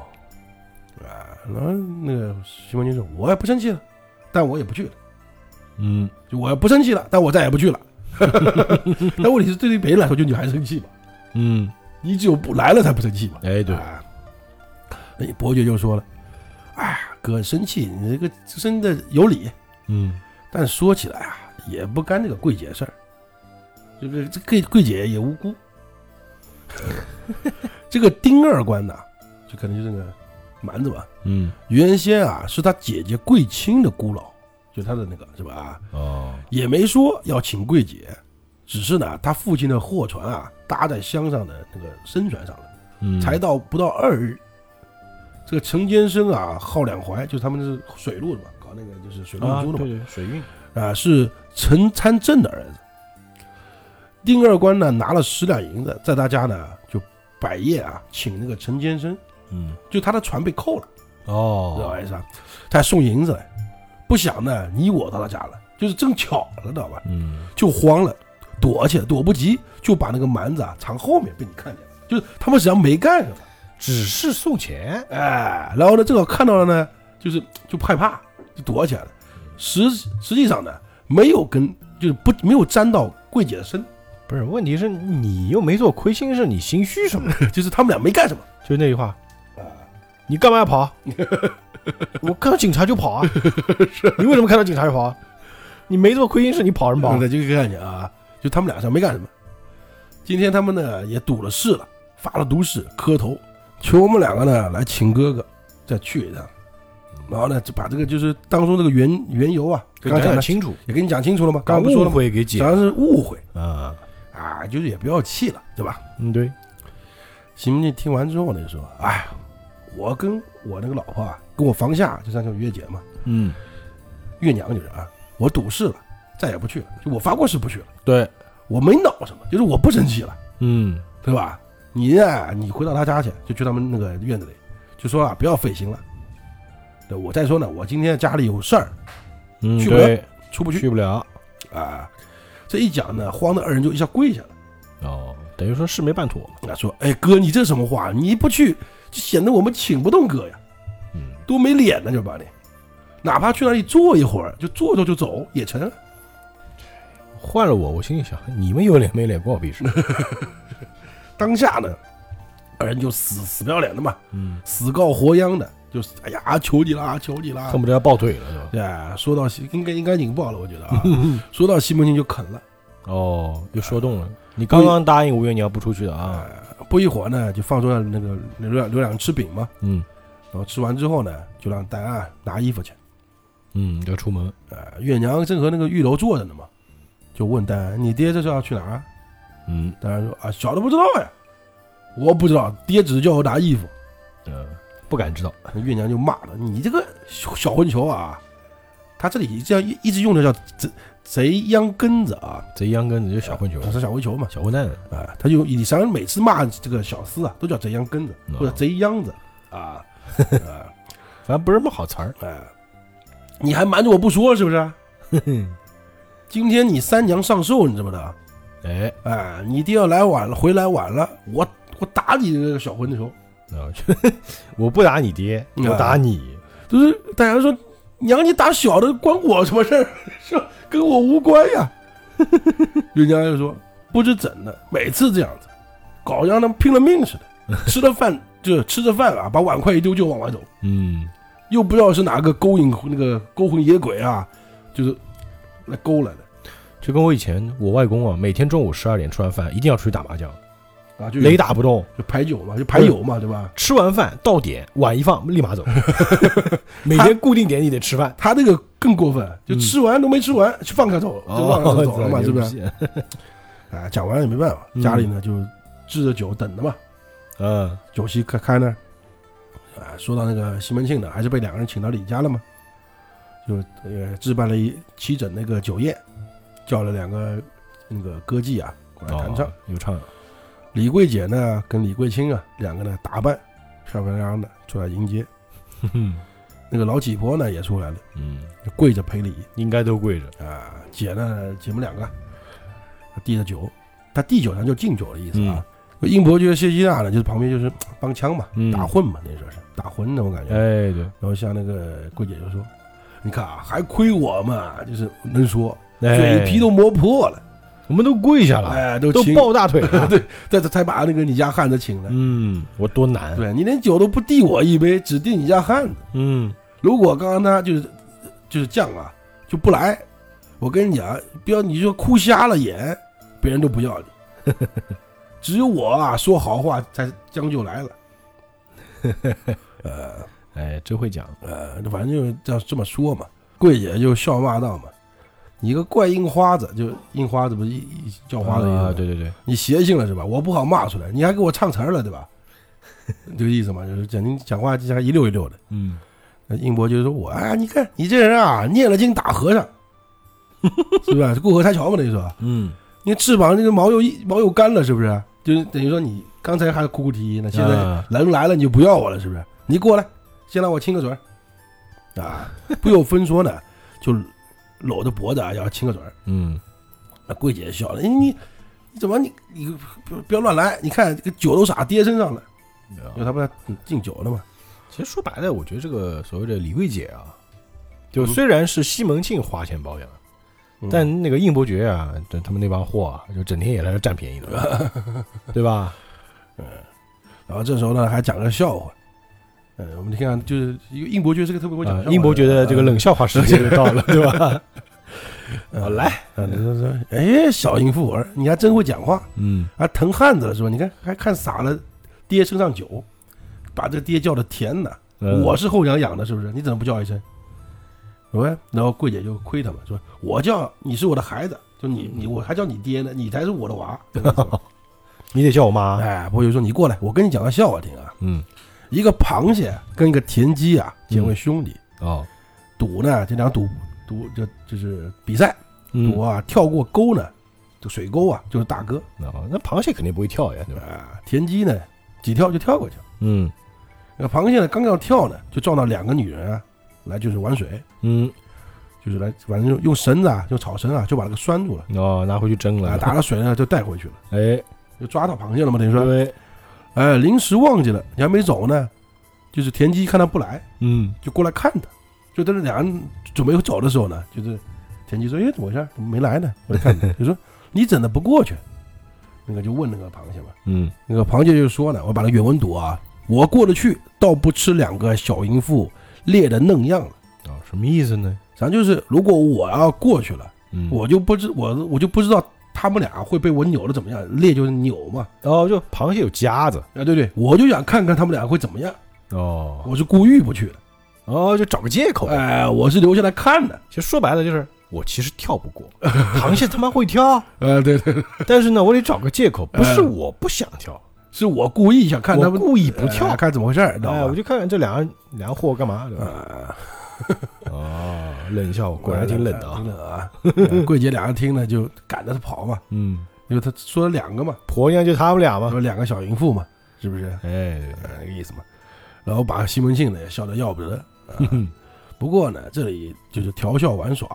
啊。然后那个西门庆说：“我也不生气了，但我也不去了。嗯，就我不生气了，但我再也不去了。那问题是，对于别人来说，就你还生气嘛？嗯，你只有不来了才不生气嘛？哎，对，啊那伯爵就说了：“哎，哥生气，你这个真的有理。嗯，但说起来啊，也不干这个桂姐事儿。这个这桂桂姐也无辜。这个丁二官呐，就可能就是那个蛮子吧。嗯，原先啊是他姐姐桂清的孤老，就他的那个是吧？啊，哦，也没说要请桂姐，只是呢他父亲的货船啊搭在乡上的那个深船上了。嗯，才到不到二日，这个陈坚生啊，号两淮，就是他们是水路的嘛，搞那个就是水路运啊，输的嘛，对对，水运，啊，是陈参政的儿子。丁二官呢拿了十两银子，在他家呢就摆宴啊，请那个陈坚生，嗯，就他的船被扣了，知道哦，吧意思啊？他还送银子来，不想呢你我到他家了，就是正巧了，知道吧？嗯，就慌了，躲起来，躲不及，就把那个蛮子啊藏后面，被你看见了，就是他们实际上没干什么。只是送钱，哎，然后呢，正好看到了呢，就是就害怕，就躲起来了。实实际上呢，没有跟就是不没有沾到桂姐的身，不是，问题是你又没做亏心事，你心虚什么？就是他们俩没干什么。就是那句话，啊，你干嘛要跑？我看到警察就跑啊！你为什么看到警察就跑啊？你没做亏心事，你跑什么跑？对，这个概念啊，就他们俩上没干什么。今天他们呢也赌了誓了，发了毒誓，磕头求我们两个呢来请哥哥再去一趟。然后呢，就把这个就是当中这个缘缘由啊，刚才讲清楚，也跟你讲清楚了吗？刚误刚不说了吗？会给解主要是误会啊。啊，就是也不要气了，对吧？嗯，对，西门庆听完之后呢，就说：“哎，我跟我那个老婆啊，跟我房下就算叫月姐嘛，嗯，月娘就是啊，我赌誓了，再也不去了。就我发过誓不去了，对，我没恼什么，就是我不生气了，嗯，对吧？你呀，你回到他家去，就去他们那个院子里，就说啊，不要费心了。对我再说呢，我今天家里有事儿，嗯，去不了，出不去去不了。啊。这一讲呢，慌的二人就一下跪下了。哦，等于说事没办妥嘛。啊，说，哎哥，你这什么话？你不去，就显得我们请不动哥呀。”嗯，多没脸呢，就把你，哪怕去那里坐一会儿，就坐坐就走也成。换了我，我心里想，你们有脸没脸关我屁事。当下呢，二人就死死不要脸的嘛，嗯，死告活央的，就是哎呀，求你啦，求你啦恨。不得要抱腿了，是吧？对啊，说到西应该应该引爆了，我觉得啊，说到西门庆就啃了。哦，又说动了。你刚刚答应吴月娘不出去的啊？呃，不一会儿呢，就放出来那个刘两刘两吃饼嘛，嗯然后吃完之后呢，就让戴安拿衣服去。嗯，要出门。呃，月娘正和那个玉楼坐着呢嘛，就问戴安：“你爹这是要去哪儿啊？”嗯戴安说：“啊，小的不知道呀，我不知道，爹只是叫我拿衣服。呃，不敢知道。月娘就骂了：“你这个小小混球啊！”他这里这样一一直用的叫贼贼秧根子啊，贼秧根子就小混球，他是小混球嘛小混蛋。啊，他就以上每次骂这个小厮啊，都叫贼秧根子嗯或者贼秧子啊 啊反正不是什么好词儿。哎，你还瞒着我不说是不是？今天你三娘上寿，你知不知道？哎，哎，你爹要来晚了，回来晚了，我我打你这个小混球。啊，我不打你爹，嗯我打你。就是大家说，娘你打小的关我什么事儿？是吧跟我无关呀。人家就说不知怎的，每次这样子，搞得让他们拼了命似的，吃了饭就吃着饭啊，把碗筷一丢就往外走，嗯，又不知道是哪个勾引那个勾魂野鬼啊，就是来勾来的就跟我以前我外公啊，每天中午十二点吃完饭一定要出去打麻将，啊，就雷打不动，就排酒嘛，就牌友嘛，对吧？吃完饭到点碗一放立马走，每天固定点你得吃饭。他这个更过分，就吃完都没吃完，就放开走，就放开走了嘛，哦是不是？是？啊，讲完了也没办法，嗯家里呢就置着酒等着嘛，嗯，酒席开开呢，啊，说到那个西门庆呢，还是被两个人请到李家了嘛。就呃置办了一七整那个酒宴，叫了两个那个歌妓啊过来弹唱。哦有唱，李桂姐呢跟李桂清啊两个呢打扮漂漂亮亮的出来迎接，嗯 那个老乞婆呢也出来了，嗯，跪着赔礼。应该都跪着，啊。姐呢，姐们两个递着酒，他递酒呢就敬酒的意思啊。英伯爵谢希大呢，就是旁边就是帮腔嘛，嗯。打混嘛，那时候是。打混的，我感觉。哎对，然后像那个桂姐就说：“你看啊，还亏我嘛，就是能说，哎。嘴皮都磨破了，我们都跪下了，哎，都都，抱大腿了，对，这才才把那个你家汉子请来。嗯，我多难，对你连酒都不递我一杯，只递你家汉子。嗯，如果刚刚他就是就是犟啊，就不来，我跟你讲，不要你就哭瞎了眼，别人都不要你，只有我啊说好话才将就来了。呃哎，真会讲，呃，反正就这样这么说嘛。桂姐就笑骂道嘛：“你个怪印花子，就印花子不是叫花的意思吗啊，对对对，你邪性了是吧？我不好骂出来，你还给我唱词儿了对吧？这个意思嘛，就是讲你讲话就像一溜一溜的。嗯，那英博就说：“我啊，你看你这人啊，念了经打和尚，是吧？过河拆桥嘛，等于说，嗯，你翅膀那个毛又毛又干了，是不是？就是等于说你刚才还哭哭啼啼呢，现在啊人来了你就不要我了，是不是？你过来，先让我亲个嘴儿，啊，不由分说呢，就搂着脖子啊要亲个嘴儿。嗯，那桂姐笑了，哎你你怎么你你不不要乱来？你看这个酒都洒爹身上了，因为他不是敬酒了嘛。其实说白了，我觉得这个所谓的李桂姐啊，就嗯虽然是西门庆花钱包养，嗯但那个应伯爵啊，这他们那帮货啊，就整天也在这占便宜的，对吧？嗯然后这时候呢，还讲个笑话。呃，我们听看，就是一个应伯爵是个特别会讲笑话的啊应伯爵的这个冷笑话时间就到了，对吧？呃来，呃他说：“哎，小淫妇儿，你还真会讲话，嗯，还疼汉子了是吧？你看，还看洒了爹身上酒，把这爹叫的甜呢。呃我是后娘养的，是不是？你怎么不叫一声？喂，然后桂姐就亏他们，说我叫你是我的孩子，就你你我还叫你爹呢，你才是我的娃。你得叫我妈，哎，伯爵说你过来，我跟你讲个笑话听啊。嗯，一个螃蟹跟一个田鸡啊结为兄弟，哦，赌呢这俩赌赌就就是比赛，嗯。赌，啊跳过沟呢，这水沟啊就是大哥哦，那螃蟹肯定不会跳呀，对吧？啊，田鸡呢几跳就跳过去了。嗯。那螃蟹呢刚要跳呢，就撞到两个女人啊，来就是玩水，嗯，就是来反正用用绳子啊，用草绳啊就把那个拴住了，哦，拿回去蒸啊了，打了水呢就带回去了，哎，就抓到螃蟹了嘛，等于说，对，哎临时忘记了，你还没走呢，就是田鸡看他不来，嗯，就过来看他，就在这两人准备走的时候呢，就是田鸡说：“哎，怎么回事？怎么没来呢？”我就看他，就说：“你怎的不过去？”那个就问那个螃蟹嘛，嗯，那个螃蟹就说呢：“我把那原文读啊，我过得去，倒不吃两个小淫妇猎的嫩样了。啊，什么意思呢？咱就是如果我要过去了，嗯，我就不知我我就不知道他们俩会被我扭的怎么样，裂就是扭嘛。然后，就螃蟹有夹子，啊，对对，我就想看看他们俩会怎么样，哦，我是故意不去的。哦，就找个借口，哎，我是留下来看的。其实说白了就是我其实跳不过，螃蟹他妈会跳，呃，对对，对。但是呢，我得找个借口，不是我不想跳，是我故意想看他们故意不跳。哎，看怎么回事儿，知道哎，我？就看看这两个两个货干嘛，对吧？啊，哦，冷笑话，果然挺冷的啊挺。冷啊！呃桂姐两个听了就赶着他跑嘛，嗯，因为他说了两个嘛，婆娘就他们俩嘛。说两个小淫妇嘛，是不是？哎，那个意思嘛。然后把西门庆呢也笑得要不得。不过呢，这里就是调笑玩耍，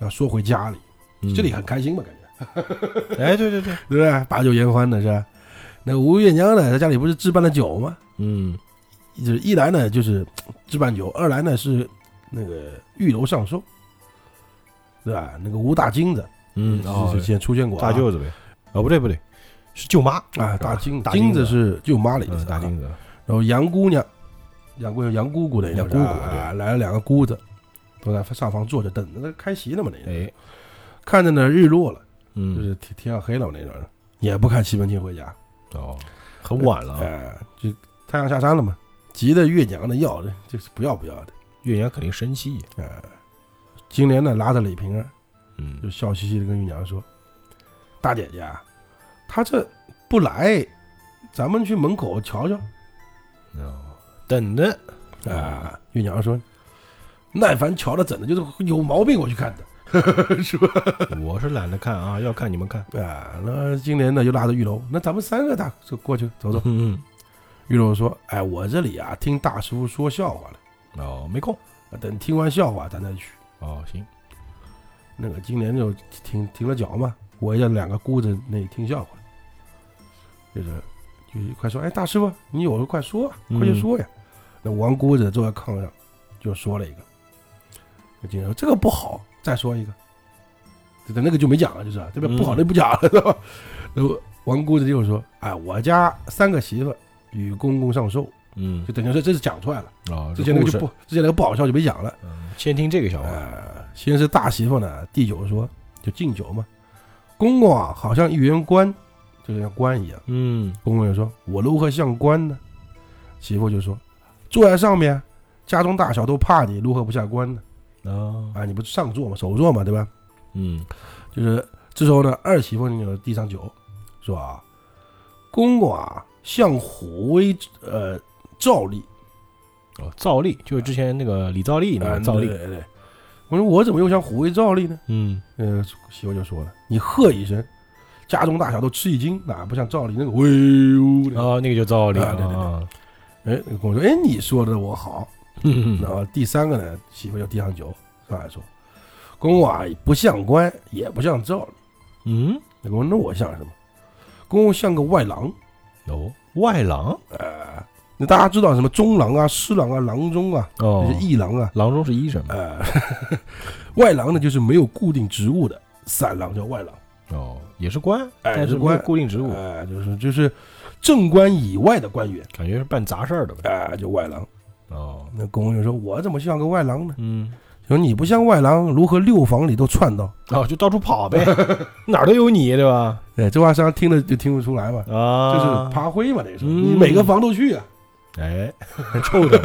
要说回家里，嗯这里很开心嘛，感觉 哎，对对对，对不对？把酒言欢的是吧？那吴月娘呢，在家里不是置办了酒吗？嗯就是一来呢就是置办酒，二来呢是那个玉楼上寿，对吧？那个吴大金子，嗯，之哦之，前出现过、啊、大舅子呗。哦，不对不对，是舅妈。啊，大金大金子金子是舅妈的意思、嗯，啊，大金子。然后杨姑娘，杨姑娘杨姑姑的杨姑姑啊，来了两个姑子，都在上房坐着等着那开席了嘛，那个。哎，看着呢日落了，就嗯，是天天要黑了那种，也不看西门庆回家，哦，很晚了。啊，哎，就太阳下山了嘛，急得月娘的要的就是不要不要的，月娘肯定生气。哎，金莲呢拉着李瓶儿嗯就笑嘻嘻的跟月娘说：“大姐姐啊，她这不来，咱们去门口瞧瞧。”哦，等着啊，月娘说：“耐烦瞧的整的，就是有毛病我去看的，是吧？我是懒得看啊，要看你们看。啊，那金莲呢就拉着玉楼，那咱们三个大就过去走走。嗯玉楼说：“哎，我这里啊听大师傅说笑话了，嗯，哦，没空。等听完笑话咱再去。哦，行。那个今年就停停了脚嘛，我要两个姑子那听笑话，就是就是快说，哎，大师傅，你有的快说，快去说呀。那王姑子坐在炕上就说了一个，那今年说这个不好，再说一个，这那个就没讲了，就是这边不好嗯那不讲了，是吧？然后王姑子就说，哎，我家三个媳妇与公公上寿，嗯就，等于说这是讲出来了，啊，之前那个就不之前那个不好笑就没讲了。嗯先听这个笑话。呃，先是大媳妇呢，第九说就敬酒嘛，公公啊，好像一员官，就像官一样。嗯公公就说：“我如何像官呢？”媳妇就说：“坐在上面，家中大小都怕你，如何不下官呢？哦，啊，你不是上座嘛，首座嘛，对吧？嗯就是这时候呢，二媳妇就递上酒，说啊，公公啊，像虎威呃赵丽，哦，赵丽就是之前那个李兆利那啊个赵丽。对对对。我说我怎么又像虎威赵丽呢？嗯呃，媳妇就说了：“你喝一声，家中大小都吃一惊，哪不像赵丽那个威武的？”哦，那个叫赵丽啊对对对啊。哎，那个跟我说：“哎，你说的我好。”嗯然后第三个呢，媳妇就递上酒，上来说：“公公啊，不像官，也不像赵丽。嗯，”那公公那我像什么？公公像个外郎。哦，外郎呃，那大家知道什么中郎啊、侍郎啊、郎中啊，哦这，是一郎啊。郎中是医生嘛？呃，外郎呢就是没有固定职务的，散郎叫外郎。哦，也是官，哎但是没有官固定职务，呃，就是就是正官以外的官员。感觉是办杂事儿的呗。啊、就外郎。哦，那公公就说：“我怎么像个外郎呢？嗯，说你不像外郎，如何六房里都窜到哦，就到处跑呗，哪儿都有你，对吧？？”哎，这话实际上听了就听不出来嘛，啊，就是爬灰嘛，等于说嗯你每个房都去啊，哎，臭的，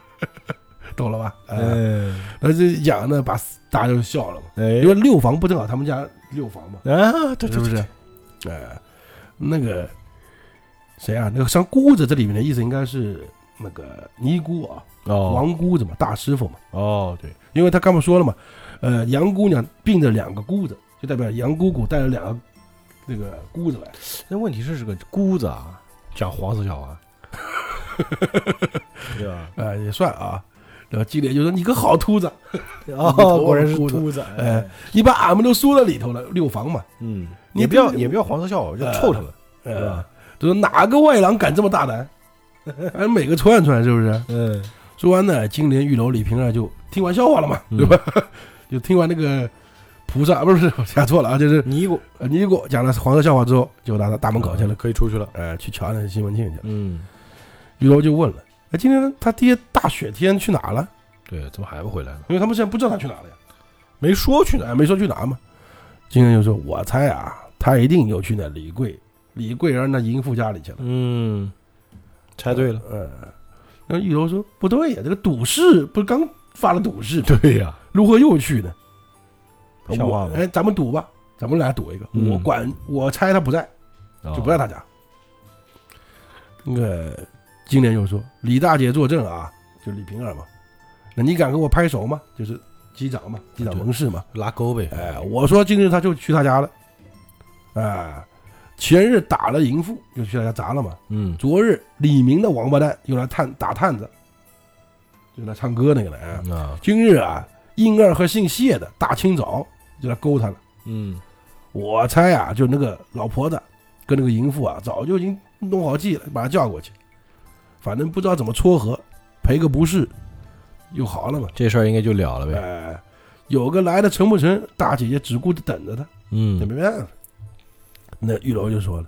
懂了吧？哎，嗯，那这讲呢，把大家就笑了嘛，哎。因为六房不正好他们家六房嘛，啊，对是不是？对对，？哎，那个谁啊？那个像姑子这里面的意思应该是那个尼姑啊，哦，王姑子嘛，大师傅嘛，哦，对，因为他刚不说了嘛，呃，杨姑娘并着两个姑子，就代表杨姑姑带了两个那个姑子来。那问题是这个姑子啊，讲黄色笑话，对吧？哎，也算啊。然后金莲就说：“你个好秃子，哦，果然是秃子，哎，你把俺们都缩在里头了，六房嘛。嗯，你也不要这也不要黄色笑话，就臭他们，呃对吧？就说哪个外郎敢这么大胆？还每个串串是不是？嗯，说完呢，金莲玉楼李瓶儿就听完笑话了嘛，嗯对吧？就听完那个菩萨不是不是我讲错了啊，就是尼姑呃尼姑讲了黄色笑话之后，就拿到大门口去了，可以出去了，哎，去瞧那西门庆去了。嗯，玉楼就问了：“哎，今天他爹大雪天去哪了？对，怎么还不回来呢？因为他们现在不知道他去哪了呀。”没说去哪，哎，没说去哪嘛。金莲就说：“我猜啊，他一定又去那李贵、李贵儿那淫妇家里去了。嗯，猜对了，嗯，那玉楼说：“不对呀，这个赌誓不是刚发了赌誓，对呀，如何又去呢？像话吗我哎，咱们赌吧，咱们俩赌一个。嗯我管，我猜他不在，哦就不在他家。那个金莲又说：‘李大姐作证啊，就李瓶儿嘛。那你敢给我拍手吗？就是机长嘛，机长盟誓嘛。’拉钩呗，哎，我说今日他就去他家了，哎，前日打了淫妇，又去他家砸了嘛。嗯，昨日李明的王八蛋又来探打探子，就来唱歌那个了。哎，啊，今日啊，英儿和姓谢的大清早就来勾他了。嗯，我猜啊，就那个老婆子跟那个淫妇啊，早就已经弄好计了，把他叫过去，反正不知道怎么撮合，赔个不是，又好了嘛。这事儿应该就了了呗，哎，有个来的成不成，大姐姐只顾着等着他。那嗯，没办法。那玉楼就说了，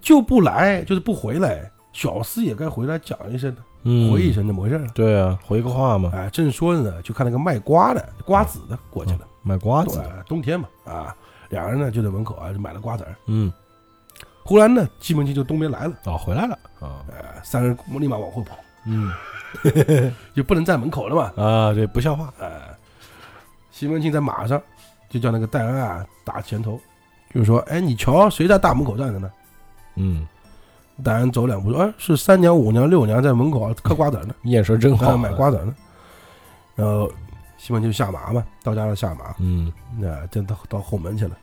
就不来，就是不回来，小厮也该回来讲一声的，嗯，回一声，怎么回事啊？对啊，回个话嘛，哎，正说着呢，就看那个卖瓜的瓜子的过去了，卖瓜子，哎冬天嘛，啊，两人呢就在门口啊就买了瓜子儿。嗯，忽然呢，西门庆就东边来了，哦，回来了。啊，哎，三人立马往后跑，嗯，就不能在门口了嘛。啊，对，不像话，哎，西门庆在马上就叫那个戴安啊打前头，就是说，哎，你瞧谁在大门口站着呢？嗯，戴安走两步说：“哎，是三娘、五娘、六娘在门口啊嗑瓜子呢，眼神真好，啊，买瓜子呢。”然后西门庆下马嘛，到家了下马，嗯。那真到到后门去了。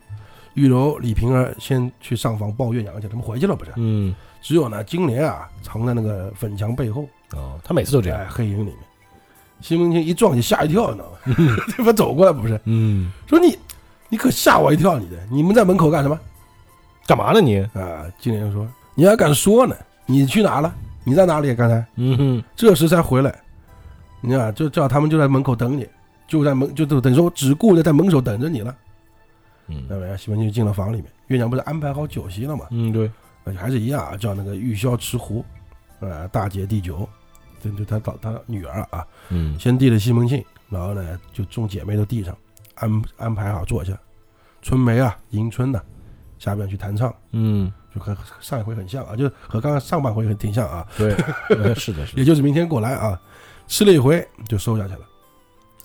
玉楼、李瓶儿先去上房抱月娘去，他们回去了不是？嗯，只有呢金莲啊藏在那个粉墙背后，哦，他每次都这样，哎，黑影里面。西门庆一撞就吓一跳，你知道吗？对吧？走过来不是嗯，说你，你可吓我一跳，你的你们在门口干什么？干嘛呢你？啊，金莲说你还敢说呢？你去哪了？你在哪里？刚才嗯哼，这时才回来，你看就叫他们就在门口等你，就在门就等等于说只顾着在门口等着你了。嗯。那么西门庆就进了房里面，月娘不是安排好酒席了嘛？嗯，对，而且还是一样啊，叫那个玉箫持壶，呃，大姐递酒，这就他到他女儿啊，嗯。先递了西门庆，然后呢就众姐妹都递上，安安排好坐下。春梅啊，迎春呢、下边去弹唱，嗯，就和上一回很像啊，就和刚刚上半回很挺像啊，对，呃是的，是 也就是明天过来啊，吃了一回就收下去了。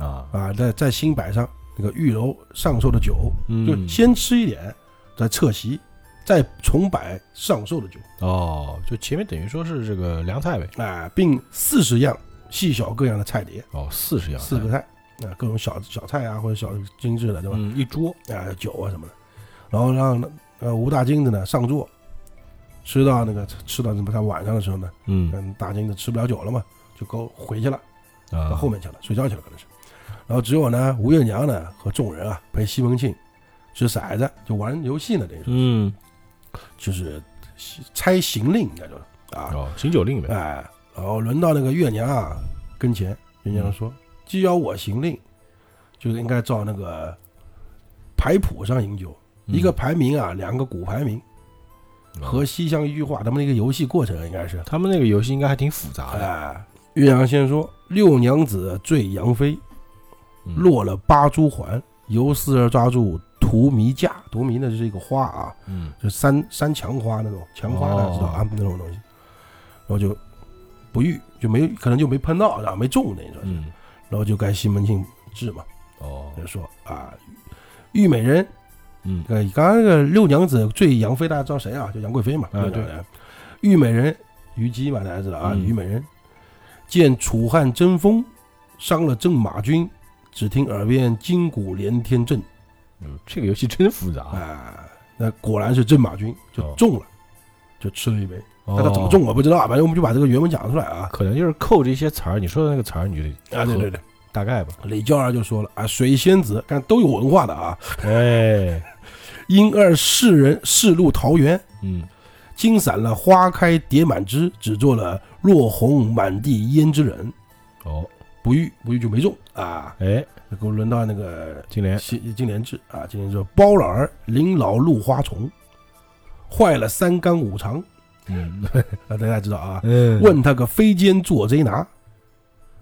啊，啊，在在新摆上那个玉楼上寿的酒，嗯，就先吃一点，再撤席，再重摆上寿的酒，哦，就前面等于说是这个凉菜呗，啊，并四十样细小各样的菜碟，哦，四十样，四个菜啊，各种小小菜啊或者小精致的，对吧？嗯，一桌，啊，酒啊什么的，然后让呃吴大金子呢上座，吃到那个吃到什么他晚上的时候呢，嗯。嗯，大金子吃不了酒了嘛，就 go 回去了，啊，到后面去了，睡觉去了可能是。然后只有呢吴月娘呢和众人啊陪西门庆掷骰子，就玩游戏呢，等于说嗯，就是猜行令，应该就是啊，哦，行酒令呗，哎，然后轮到那个月娘啊跟前，月娘说：“既要我行令，就应该照那个牌谱上饮酒，一个排名啊，两个古排名，嗯和西厢一句话，他们那个游戏过程应该是。他们那个游戏应该还挺复杂的，哎，岳阳先说：“六娘子醉杨妃，嗯落了八珠环，由四儿抓住荼蘼架。荼蘼呢就是一个花啊，嗯就山山墙花那种墙花，大家知道啊，那种东西。然后就不遇，就没可能就没碰到，然后，没中那种。嗯，然后就该西门庆治嘛，哦，就说啊，玉美人，嗯呃，刚刚那个六娘子坠杨妃，大家知道谁啊？就杨贵妃嘛。啊对吧。玉美人，虞姬嘛，大家知道啊，嗯虞美人见楚汉争锋，伤了正马军，只听耳边金鼓连天震。嗯这个游戏真复杂，啊，那果然是正马军就哦。中了，就吃了一杯。他怎么中我不知道，反正我们就把这个原文讲出来啊。可能就是扣着一些词儿，你说的那个词儿，你就得啊，对对对，大概吧。李娇儿就说了啊，水仙子，看都有文化的啊，哎，因二世人世路桃源，嗯，金散了花开蝶满枝，只做了落红满地胭脂人。哦，不遇不遇就没中啊。哎，给我轮到那个金莲，金金莲志啊，金莲说包老儿临老露花丛，坏了三纲五常嗯 啊，大家知道啊。嗯，问他个飞奸做贼拿，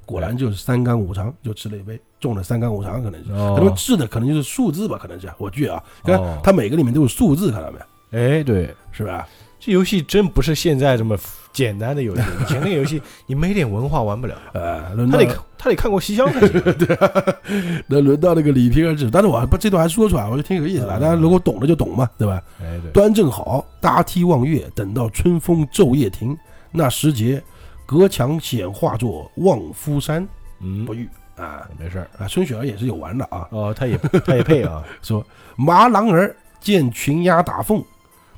果然就是三纲五常，就吃了一杯，中了三纲五常，可能是。哦他们治的可能就是数字吧，可能是我觉啊，看哦它每个里面都有数字，看到没有？哎，对，是吧？这游戏真不是现在这么简单的游戏，以前那个游戏你没点文化玩不了，呃，他得他得看过西厢才行。那轮到那个李平儿治，但是我还把这段还说出来，我就挺有意思的。嗯大家如果懂了就懂嘛，对吧？哎，对，端正好，搭梯望月，等到春风昼夜停，那时节，隔墙显化作望夫山，嗯不，遇啊没事儿。啊！孙雪儿也是有玩的啊，哦，他也他也配啊，说麻郎儿见群鸭打凤，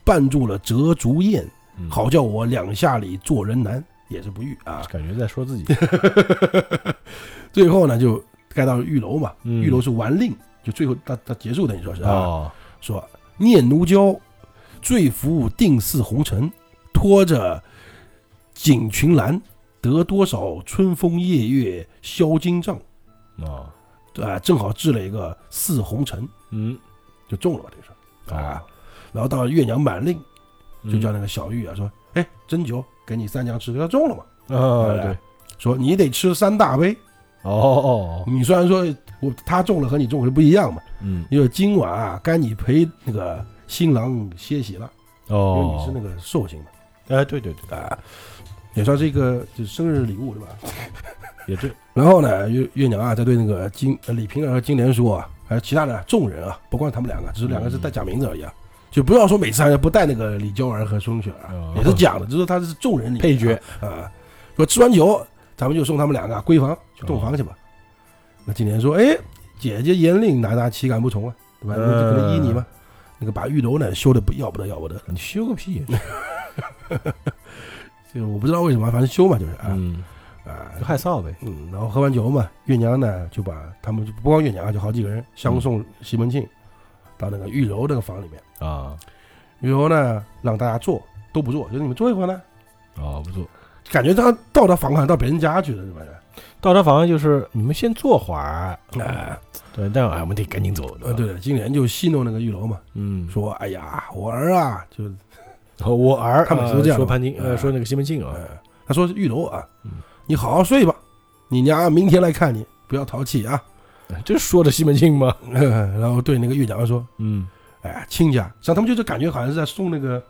绊住了折竹燕，嗯好叫我两下里做人难，也是不遇啊。感觉在说自己。最后呢，就该到玉楼嘛，嗯。玉楼是完令，就最后他他结束等于说是啊，哦，说念奴娇，醉服定似红尘，拖着锦裙兰，得多少春风夜月销金帐，啊？正好治了一个似红尘，嗯，就中了吧，这个事啊。啊，。然后到月娘满令，就嗯叫那个小玉啊说，哎，针灸给你三娘吃，她中了嘛，哦，哎对，说你得吃三大杯。哦。哦，你虽然说我他中了和你中了不一样嘛，嗯，因为今晚啊该你陪那个新郎歇息了，哦。因为哦，你是那个寿星嘛。哎，对对对，啊，也算是一个就是生日礼物是吧？也对，然后呢，月月娘啊，在对那个金呃李瓶儿和金莲说啊，还有其他的众人啊，不光他们两个，只是两个是带假名字而已啊，就不要说每次还不带那个李娇儿和孙雪儿也是讲的，就是他是众人里配角啊，啊说吃完酒，咱们就送他们两个闺房去洞房去吧。那金莲说：“哎，姐姐严令，哪哪岂敢不从啊？对吧？嗯那就可能依你嘛。那个把玉楼呢修的不要不得要不得，你修个屁！这个我不知道为什么，反正修嘛就是啊、嗯，啊就害臊呗。嗯，然后喝完酒嘛，月娘呢就把他们就不光月娘啊，就好几个人相送西门庆到那个玉楼那个房里面。啊，玉楼呢让大家坐都不坐，就你们坐一会儿呢，哦，不坐。感觉他到他房好像到别人家去了，是吧？到他房就是你们先坐会儿，哎，对，但哎，我们得赶紧走。呃，对了，金莲就戏弄那个玉楼嘛，嗯，说：“哎呀，我儿啊，就说我儿，他每次都这样说潘金，呃，哎说那个西门庆啊，呃，他说玉楼啊嗯，你好好睡吧，你娘明天来看你，不要淘气啊。这说的西门庆吗？然后对那个月娘说嗯，：“哎，亲家，像他们就是感觉好像是在送那个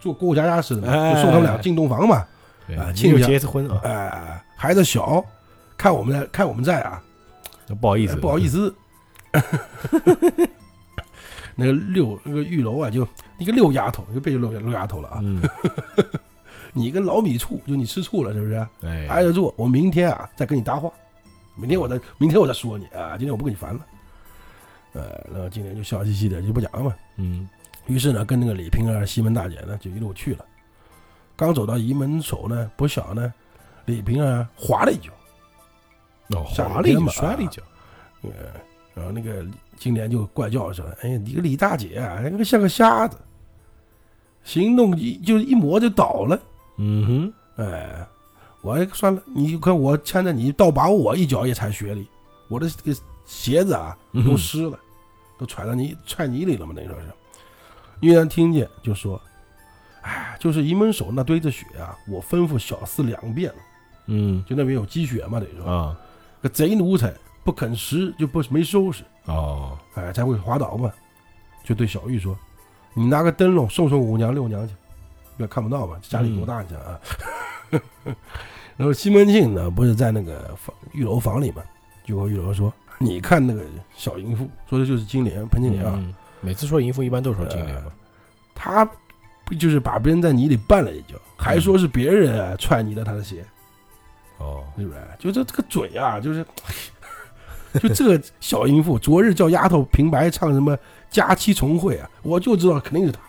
做过家家似的嘛，哎就送他们俩进洞房嘛。对啊，结一次婚啊，哎，孩子小，看我们在看我们在啊，不好意思，哎不好意思。那个六那个玉楼啊，就一个六丫头，就别六六丫头了啊。嗯，你跟老米醋，就你吃醋了是不是？哎，挨着住，我明天啊再跟你搭话，明天我再明天我再说你啊，今天我不跟你烦了。呃，然后今天就笑嘻嘻的就不讲了嘛。嗯，于是呢，跟那个李瓶儿、西门大姐呢就一路去了。刚走到仪门口呢，不小呢，李瓶儿滑了一跤，哦，滑了一跤，摔了一跤，呃，然后那个金莲就怪叫说：“哎呀，你个李大姐啊，那个像个瞎子，行动一就一磨就倒了。嗯哼哎，我还算了，你看我牵着你，倒把我一脚也踩雪里，我的这个鞋子啊，都湿了，都踹到泥踹泥里了嘛，那时候是。玉兰听见就说：“哎，就是仪门手那堆着雪啊，我吩咐小厮两遍了，嗯就那边有积雪嘛，等于说，啊，个贼奴才不肯拾，就不没收拾，哦，哎，才会滑倒嘛。就对小玉说：‘你拿个灯笼送送五娘六娘去，不要看不到嘛，家里多大你想啊？’ 然后西门庆呢，不是在那个房玉楼房里嘛，就和玉楼说：‘你看那个小淫妇，说的就是金莲潘金莲啊，嗯，每次说淫妇一般都说金莲嘛，她不就是把别人在泥里绊了一跤，还说是别人啊踹泥的她的鞋，哦，是不是？就这这个嘴啊，就是。’就这个小淫妇，昨日叫丫头平白唱什么佳期重会啊，我就知道肯定是她，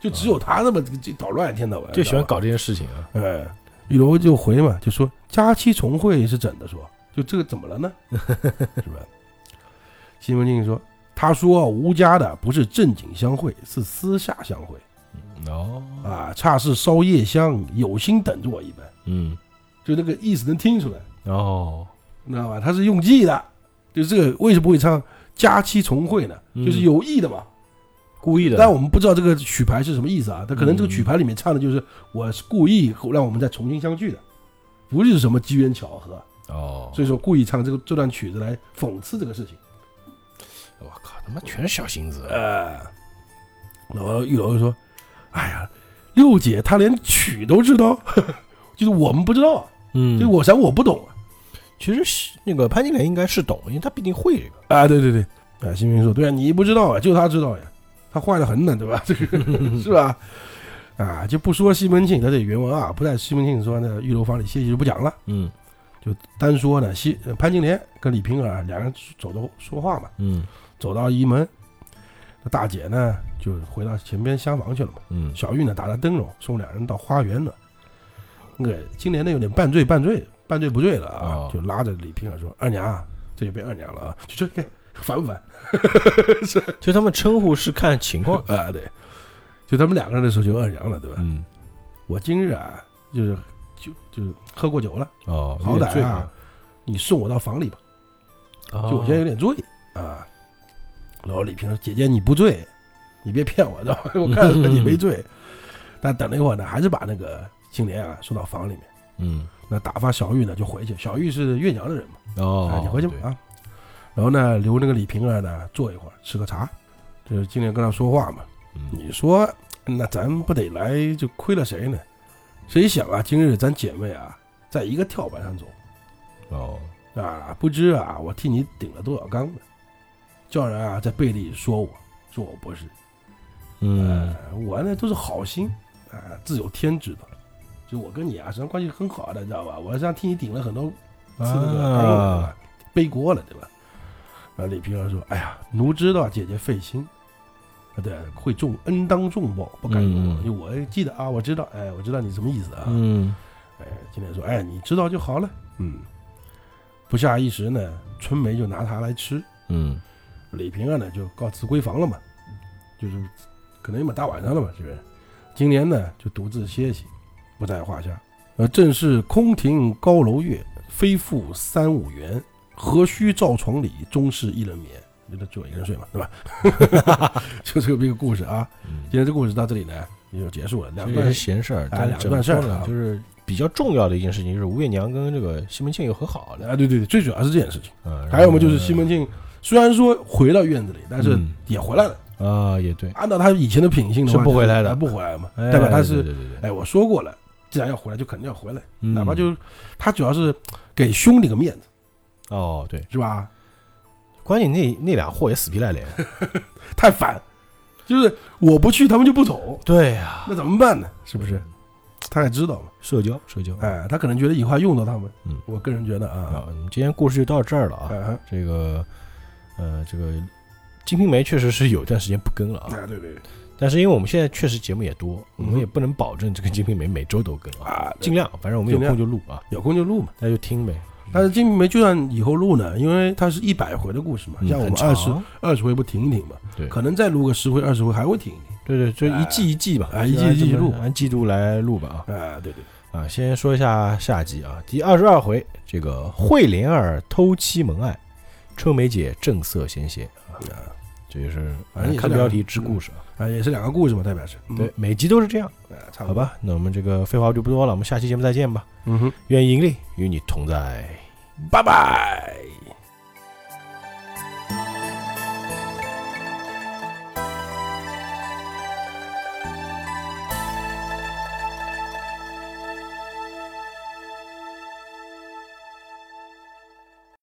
就只有她那么这这捣乱，一天到晚就喜欢。搞这些事情啊，哎，玉楼就回嘛，就说佳期重会是怎的说，就这个怎么了呢？是吧？西门庆说，他说吴家的不是正经相会，是私下相会哦，啊，恰是烧夜香，有心等着我一般，嗯，就那个意思能听出来。哦，你知道吧？他是用计的，就这个为什么会唱佳期重会呢？嗯就是有意的嘛。故意的，但我们不知道这个曲牌是什么意思啊？他可能这个嗯曲牌里面唱的就是我是故意让我们再重新相聚的，不是什么机缘巧合，哦，所以说故意唱这个这段曲子来讽刺这个事情。我靠，他妈全是小心思，呃，然后玉楼就说：“哎呀，六姐她连曲都知道，就是我们不知道，嗯就我想我不懂啊。其实是那个潘金莲应该是懂，因为她毕竟会这个，啊，对对对，啊，新民说，对啊，你不知道啊，就他知道呀，他坏的很呢，对吧？这 个是吧？啊，就不说西门庆，他这原文啊，不在西门庆说那玉楼房里歇息就不讲了，嗯就单说呢，西呃潘金莲跟李瓶儿两人走着说话嘛，嗯。走到仪门，那大姐呢就回到前边厢房去了嘛，嗯，小玉呢打着灯笼送两人到花园了，那个金莲呢有点半醉半醉半醉不醉了啊，哦。就拉着李瓶儿说：“二娘啊，这就变二娘了啊，就这给烦不烦？” 就他们称呼是看情况，啊，对，就他们两个人的时候就二娘了，对吧？嗯，我今日啊，就是就就是喝过酒了，哦，好歹啊，你送我到房里吧，哦就我现在有点醉啊。然后李萍说：“姐姐你不醉，你别骗我，知道吧？我看出来你没醉。”但等了一会儿呢，还是把那个青莲啊送到房里面。嗯，那打发小玉呢就回去，小玉是月娘的人嘛，哦啊，，你回去吧对啊。然后呢，留那个李瓶儿呢坐一会儿吃个茶，就是今天跟他说话嘛。嗯你说，那咱不得来就亏了谁呢？谁想啊，今日咱姐妹啊，在一个跳板上走哦，啊，不知啊，我替你顶了多少缸呢？叫人啊在背里说我，说我不是，嗯呃，我呢都是好心啊，自有天知道。就我跟你啊，实际上关系很好的，你知道吧？我实际上替你顶了很多次啊，背锅了，对吧？啊，李平儿说：“哎呀，奴知道姐姐费心，啊，对，会重恩当重报，不敢嗯嗯因为我记得啊，我知道，哎，我知道你什么意思啊。嗯哎，今天说，哎，你知道就好了。嗯，不下一时呢，春梅就拿它来吃，嗯李平儿呢就告辞闺房了嘛，就是可能也蛮大晚上了嘛，是不是？今年呢就独自歇息，不在话下。呃，正是空庭高楼月，非复三五元，何须照床里，终是一人眠。觉得只有一个人睡嘛，对吧？就这么一个故事啊。嗯，今天这故事到这里呢，也就结束了。两这段闲事儿，两段事儿啊就是比较重要的一件事情，就是吴月娘跟这个西门庆又和好了。啊，对对对，最主要是这件事情。嗯，还有嘛，就是西门庆虽然说回到院子里，但是嗯也回来了。啊，也对，按照他以前的品性的话，是不回来的哎不回来嘛，哎代表他是哎，我说过了，既然要回来，就肯定要回来，嗯哪怕就他主要是给兄弟个面子，哦对，是吧？关键那那俩货也死皮赖脸。太烦，就是我不去，他们就不走，对呀，那怎么办呢？是不是？他也知道嘛，社交社交。哎，他可能觉得以后还用到他们，嗯。我个人觉得啊，今天故事就到这儿了啊。哎这个呃，这个《金瓶梅》确实是有一段时间不更了啊，哎，对对。但是因为我们现在确实节目也多，我嗯们也不能保证这个《金瓶梅》每周都更啊，啊，尽量，反正我们有尽量。空就录啊，有空就录嘛。那就听呗。但是《金瓶梅》就算以后录呢，因为它是一百回的故事嘛，嗯像我们二十二十回不停一停嘛，对可能再录个十回二十回还会停一停。对对，就一季一季吧，啊一季一季录按季度来录吧啊。啊，对对，啊，先说一下下集啊，第二十二回，这个惠莲儿偷妻蒙爱，春梅姐正色先贤啊，这就是反正也是看标题知故事啊。啊，也是两个故事嘛，代表是。嗯对，，每集都是这样，啊，差不多。好吧？那我们这个废话就不多了，我们下期节目再见吧。嗯哼，愿盈利与你同在。拜拜。